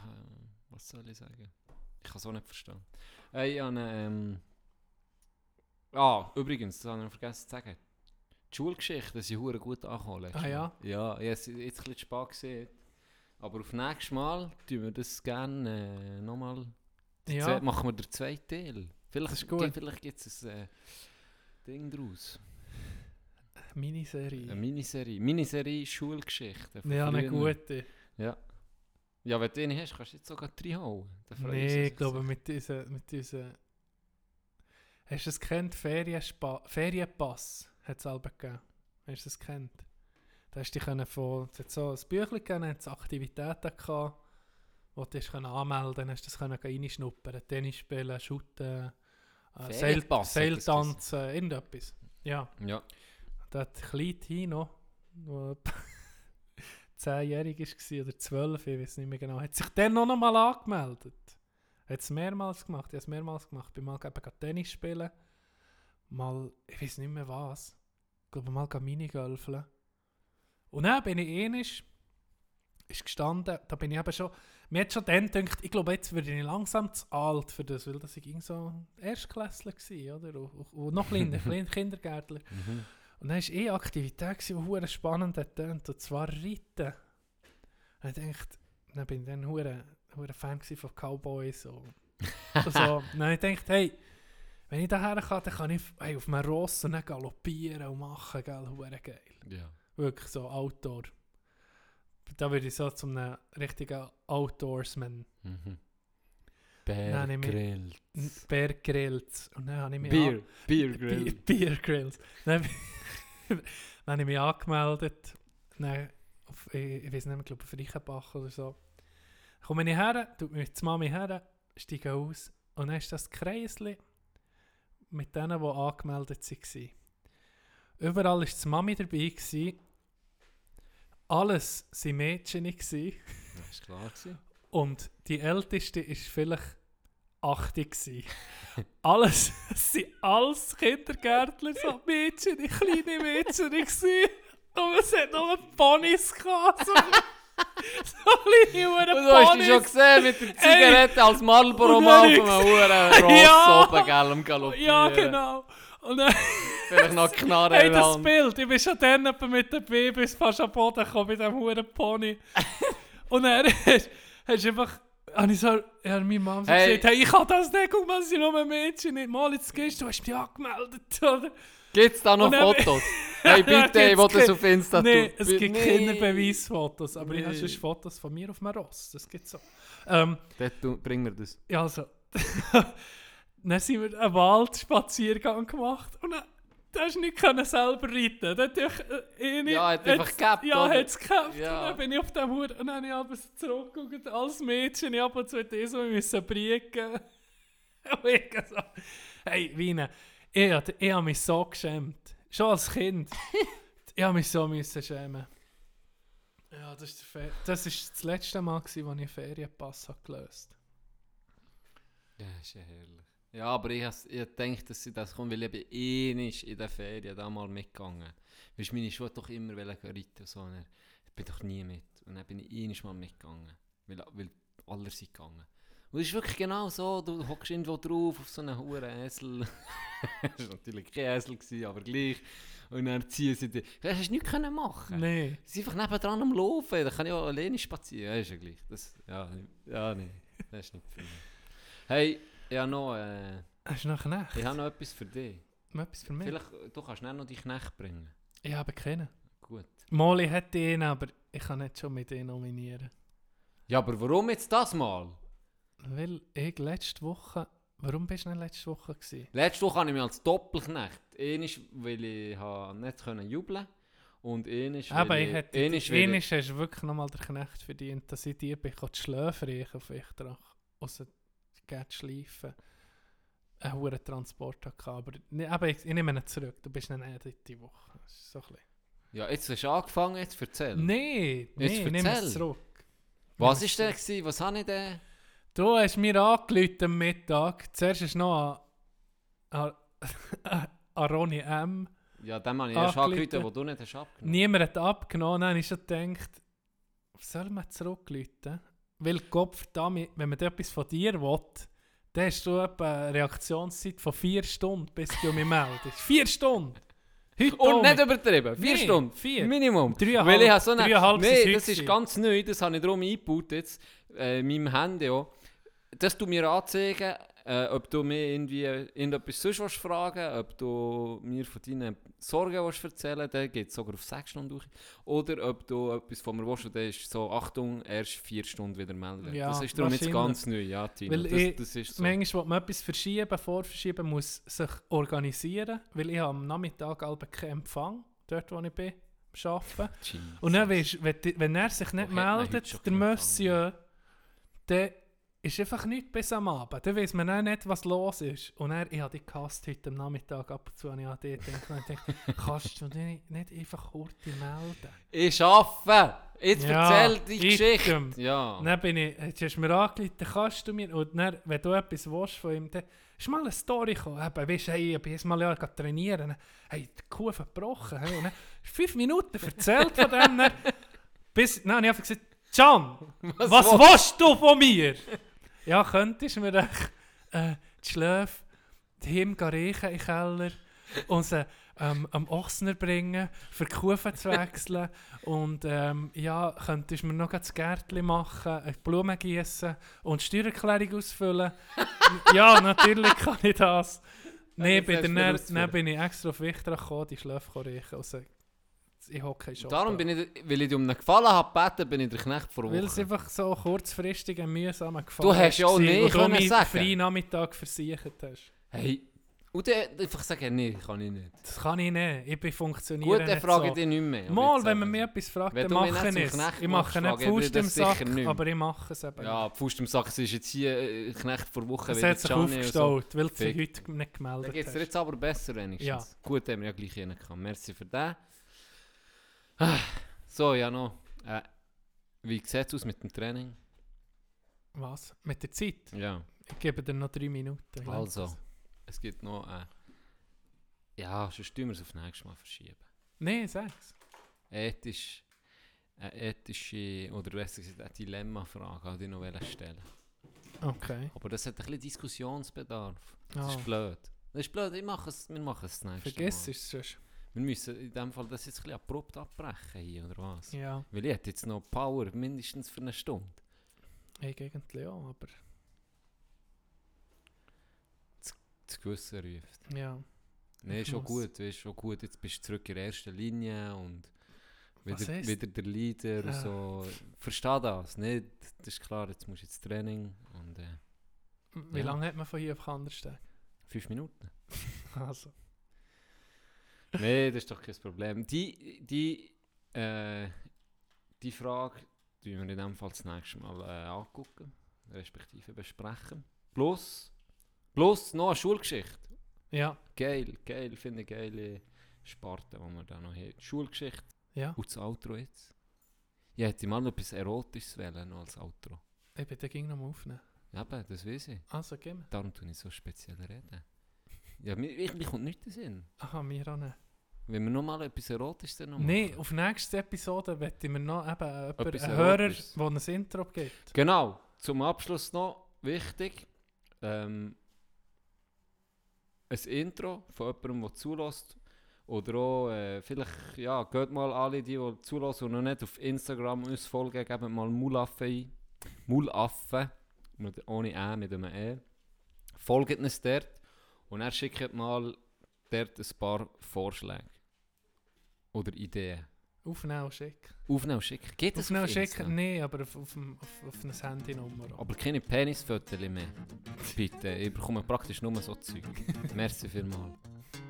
was soll ich sagen? Ich kann es auch nicht verstehen. Äh, ich habe, ähm, ah, übrigens, das habe ich noch vergessen zu sagen. Die Schulgeschichte, ist hure gut angekommen. Ah, ja? Ja, habe es jetzt ein bisschen spät gesehen. Aber auf nächstes Mal tun wir das gerne äh, nochmal. Ja. Machen wir den zweiten Teil. Vielleicht, ist gut. Vielleicht gibt es ein äh, Ding draus. Miniserie. Eine Miniserie. Miniserie Schulgeschichte. ja, eine gute. Ja. Ja, wenn du den hast, kannst du jetzt sogar. Dann freuen Nee, ich glaube mit diesen. Mit diesen Hast du es kennt? Ferienspa Ferienpass hat es selber gegeben. Hast du es kennt? Da hast du dich von. Es hat so ein Büchlein gegeben, hat Aktivitäten gehabt, wo du dich anmelden konntest. Hast du das reinschnuppern. Tennis spielen, shooten, Äh, Ferienpass Seil, hat das Seiltanz, äh, irgendetwas. Ja, Ja. da hat klein Tino, der zehnjährig war oder zwölf, ich weiß nicht mehr genau, hat sich dann noch einmal angemeldet. Hat es mehrmals gemacht, ich habe es mehrmals gemacht. Bin mal eben Tennis spielen, mal, ich weiß nicht mehr was, ich glaube mal Minigolfen. Und dann bin ich ähnlich, ist gestanden, da bin ich eben schon, mir hat schon dann gedacht, ich glaube jetzt werde ich langsam zu alt für das, weil das ich ging so Erstklässler war, oder? Und, und, und noch kleiner, <laughs> kleiner Kindergärtler. Mhm. Und dann war eh eine Aktivität, gewesen, die hure spannend hat und zwar Reiten. Und ich dachte, dann bin ich dann hure, hure Fan von Cowboys und, <laughs> und so. Dann ich gedacht, hey, wenn ich daher kann, dann kann ich hey, auf einem Ross und dann galoppieren und machen, gell, hure geil. Ja. Wirklich so Outdoor. Da würde ich so zum einem richtigen Outdoorsman. Mhm. Mehr. Berggrill. Bear Grills. Und dann habe ich mich. Bier Grills. Dann, <laughs> dann habe ich mich angemeldet. Dann auf, ich, ich weiß nicht mehr, ich glaube auf Reichenbach oder so. Dann komme ich her, tut mich die Mami her, steige aus und dann ist das Kreisli mit denen, die angemeldet waren. Überall war die Mami dabei. Gewesen. Alles waren Mädchen. Gewesen. Das ist klar gewesen. Und die älteste war vielleicht 80 gsi. Alles, es sind alles Kindergärtler, so Mädchen, die kleine Mädchen. Und es hat noch Ponys gehabt. So, so kleine Und du hast dich schon Ponys. gesehen mit der Zigarette als Marlboro Mann hab einem hohen Ross <laughs> Ja. oben, gell, am Galoppieren. Ja, genau. Und dann, Vielleicht noch Knarre <laughs> hey, das Hand. Bild, ich bin schon dann mit den Babys fast am Boden gekommen mit diesem huren Pony. <laughs> Und hast hast du einfach, habe ich so, ja, meine Mama so Hey. gesagt, hey, ich kann das nicht, guck mal, es sind nur Mädchen, nicht mal, jetzt gehst du, hast dich angemeldet, <laughs> oder? Gibt's da noch Und dann- Fotos? hey, bitte, ich will Gibt's das auf Insta Nein, tun. es Bi- gibt Nee. keine Beweisfotos, aber ich habe Nee. sonst Fotos von mir auf dem Ross, das gibt so. Ähm, Dort tu- bring mir das. ja, also, dann sind wir einen Waldspaziergang gemacht und dann, da hast du nicht können selber reiten. Dann ich, äh, eine- Ja, hat einfach gehabt, Ja, hat es gehabt. Ja. Und dann bin ich auf dem Hut und dann habe ich aber zurückgeguckt als Mädchen. Ich habe zu dir so müssen briegen. <laughs> Und ich so, hey, Wiener, ich, ich habe mich so geschämt. Schon als Kind. <laughs> ich habe mich so müssen schämen. Ja, das ist, der Fe das ist das letzte Mal, gewesen, als ich einen Ferienpass habe gelöst Ja, ist ja herrlich. Ja, aber ich, has- ich denke, dass sie das kommt, weil ich bin eh nicht in der Ferien da mal mitgegangen. Weißt du, meine Schuhe doch immer reiten und so. Und ich bin doch nie mit. Und dann bin ich eh nicht mal mitgegangen. Weil, weil alle sind gegangen. Und es ist wirklich genau so, du hockst irgendwo drauf auf so einen hohen Esel. <laughs> das war natürlich kein Esel, gewesen, aber gleich. Und dann ziehen sie dich. Du hast nichts können machen. Nein. Sie sind einfach nebendran am Laufen, da kann ich auch alleine spazieren. Ja, ist ja gleich. Das, ja, ja, nee, das ist nicht für mich. Hey, habe noch, äh, Hast du noch einen Knecht? ich habe noch etwas für dich. Etwas für mich? Vielleicht, du kannst dann noch die Knecht bringen. Ich habe keinen. Gut. Molly hat ihn, aber ich kann nicht schon mit ihm nominieren. Ja, aber warum jetzt das mal? Weil ich letzte Woche... Warum bist du nicht letzte Woche gewesen? Letzte Woche habe ich mich als Doppelknecht. Einmal, weil ich nicht können jubeln und einmal, weil Aber ich... hätte... einmal, weil Einmal ich- hast du wirklich nochmal den Knecht verdient, dass ich dir bin schläfrig auf Echtrach. Aus der schleifen. Einen hohen Transport hatte. Aber ne, aber ich, ich nehme ihn zurück. Du bist nicht diese Woche. Das ist so ein bisschen... Ja, jetzt hast du angefangen, jetzt erzähl. Nein, nee, erzähl. es zurück. Was Nimm denn zurück. gewesen? Was habe ich denn? Du hast mir angerufen am Mittag. Zuerst ist noch an, an, <laughs> an Ronny M. Ja, dem habe ich erst Angerufen. wo du nicht hast abgenommen. Niemand hat abgenommen. Dann habe ich schon gedacht, soll man zurückrufen? Weil Kopf, damit, wenn man etwas von dir will, dann hast du eine Reaktionszeit von vier Stunden, bis du mich meldest. <laughs> Vier Stunden! Heute Und nicht übertrieben, vier Nee, Stunden. vier. Minimum. Dreieinhalb- Weil ich habe so eine... Nee, das ist ganz neu, das habe ich darum eingebaut jetzt, äh, in meinem Handy auch. Dass du mir anzeigen, äh, ob du mir irgendwie irgendetwas sonst willst fragen ob du mir von deinen Sorgen willst erzählen dann geht es sogar auf sechs Stunden durch. Oder ob du etwas von mir willst, und dann ist so, Achtung, erst vier Stunden wieder melden. Ja, das ist darum jetzt ganz neu, ja, Tino. Weil das, ich- das ist so. Manchmal will man etwas verschieben, vorverschieben, muss sich organisieren, weil ich habe am Nachmittag halb keinen Empfang, dort wo ich bin, am Arbeiten. <laughs> Jesus. Und dann wenn, die- wenn er sich nicht man heute meldet, der Monsieur, dann ist einfach nichts bis am Abend. Dann weiss man auch nicht, was los ist. Und er, ich habe dich gehasst heute am Nachmittag ab und zu, und ich habe dir gedacht, und ich dachte, <laughs> kannst du dich nicht einfach kurz melden? Ich arbeite! Jetzt Ja, erzähl die Geschichte! item. Ja. Dann bin ich, jetzt hast du mir dann kannst du mir, und dann, wenn du etwas willst von ihm, dann ist mal eine Story gekommen. Eben, weißt du, hey, ich bin jetzt mal ja trainieren, hey, die Kuh verbrochen, hey, und dann fünf Minuten erzählt von dem, dann, bis, habe ich einfach gesagt, Can, was, willst du von mir? Ja, könntest du mir echt, äh, die Schläfe daheim riechen im Keller und sie ähm, am Ochsner bringen, für die Kufen zu wechseln und ähm, ja, könntest du mir noch das Gärtchen machen, eine Blumen gießen und die Steuererklärung ausfüllen? <laughs> ja, natürlich kann ich das. Nein, jetzt bei der du mir Ner- ausfüllen. dann bin ich extra auf Wichter gekommen, die Schläfe riechen. Also, ich hocke schon. Darum bin ich, weil ich dir um einen Gefallen habe gebeten, bin ich der Knecht vor Weil es Woche. einfach so kurzfristig ein mühsamer Gefallen Du hast ja auch und du können sagen. freien Nachmittag versichert hast. Hey, und dann einfach sagen, nee, kann ich nicht. Das kann ich nicht. Ich bin funktionieren Gut, dann nicht frage so. ich dich nicht mehr. Mal, wenn man mich etwas fragt, Wenn dann du mache ich nicht es. Ich mache nicht Faust im Sack, nicht aber ich mache es eben. Ja, Pfust im Sack, es ist jetzt hier äh, Knecht vor Woche es wieder hat sich und so. weil du dich heute nicht Dann gemeldet geht es dir jetzt aber besser wenigstens. Ja. Gut, haben wir ja gleich hin gehabt. Merci für den. Ah, So, ja noch. Äh, wie sieht es aus mit dem Training? Was? Mit der Zeit? Ja, Ich gebe dir noch drei Minuten. Also. Es gibt noch... Äh, ja, sonst tun wir es auf nächstes Mal verschieben. Nein, sag's. Ethisch, eine ethische, oder besser gesagt, eine Dilemma-Frage, die ich noch wollte stellen Okay. Aber das hat ein bisschen Diskussionsbedarf. Das Ah. ist blöd. Das ist blöd, ich mache es, wir machen es das nächste Vergiss Mal. es sonst. Wir müssen in dem Fall das jetzt ein bisschen abrupt abbrechen hier, oder was? Ja, Weil ich hätte jetzt noch Power, mindestens für eine Stunde. ich eigentlich auch, aber Das Gewissen ruft. ja. Nein, schon gut, weißt, schon gut. Jetzt bist du zurück in der ersten Linie und wieder, wieder der Leader und Ah. so. Verstehe das, nicht? Das ist klar, jetzt musst du ins Training und äh, Wie Ja. lange hat man von hier auf Kandersteg? fünf Minuten. <laughs> Also, Nein, das ist doch kein Problem. Die, die, äh, die Frage tun wir in dem Fall das nächste Mal äh, angucken, respektive besprechen. Plus, plus noch eine Schulgeschichte. ja, Geil, geil, finde ich geile Sparte, die wir da noch haben. Die Schulgeschichte ja. und das Outro jetzt. Ich hätte mal noch etwas Erotisches wählen noch als Outro. Ich bin den ging noch mal aufnehmen. Ja, eben, das weiß ich. Also, gib mir. Darum tue ich so speziell reden. Ja, mir, ich, mir kommt nichts in den Sinn. Aha, mir auch nicht. Wenn wir noch mal etwas Erotisches dann noch Nein, auf nächste Episode möchte ich mir noch eben jemanden, Etwas einen Hörer, Erotisches. der ein Intro gibt. Genau, zum Abschluss noch wichtig. Ähm, ein Intro von jemandem, der zulässt. Oder auch, äh, vielleicht, ja, geht mal alle, die, die zulassen und noch nicht auf Instagram uns folgen, geben mal Mulaffe ein. Mulaffe, mit, ohne Ä, mit einem E. Folgt uns dort und er schickt mal dort ein paar Vorschläge. Oder Ideen. Aufnehmen und schicken. Aufnehmen und schicken. Geht das Aufnehmen und auf schicken? Nein, aber auf, auf, auf, auf eine Handynummer. Aber keine Penisfotos mehr. Bitte, ich bekomme praktisch nur so Zeug. <laughs> Merci vielmals.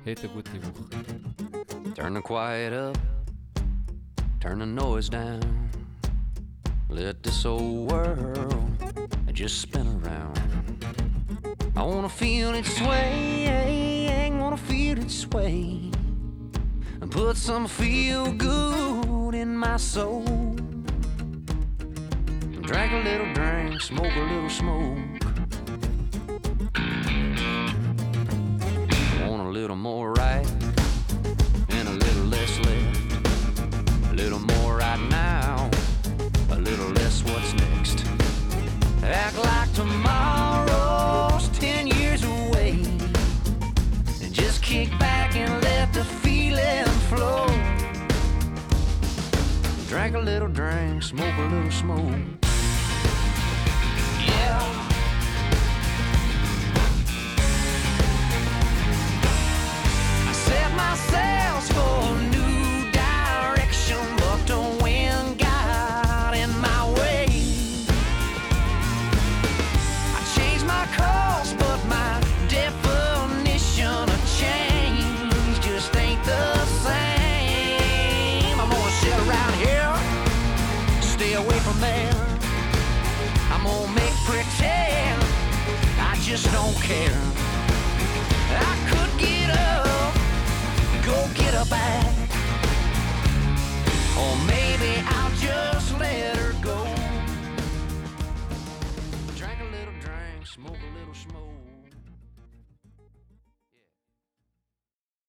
Hätte eine gute Woche. Turn the quiet up, turn the noise down. Let this old world just spin around. I wanna feel it sway, wanna feel it sway. And put some feel good in my soul. Drink a little drink, smoke a little smoke. Want a little more right a little drink, smoke a little smoke. Yeah. I set my sails for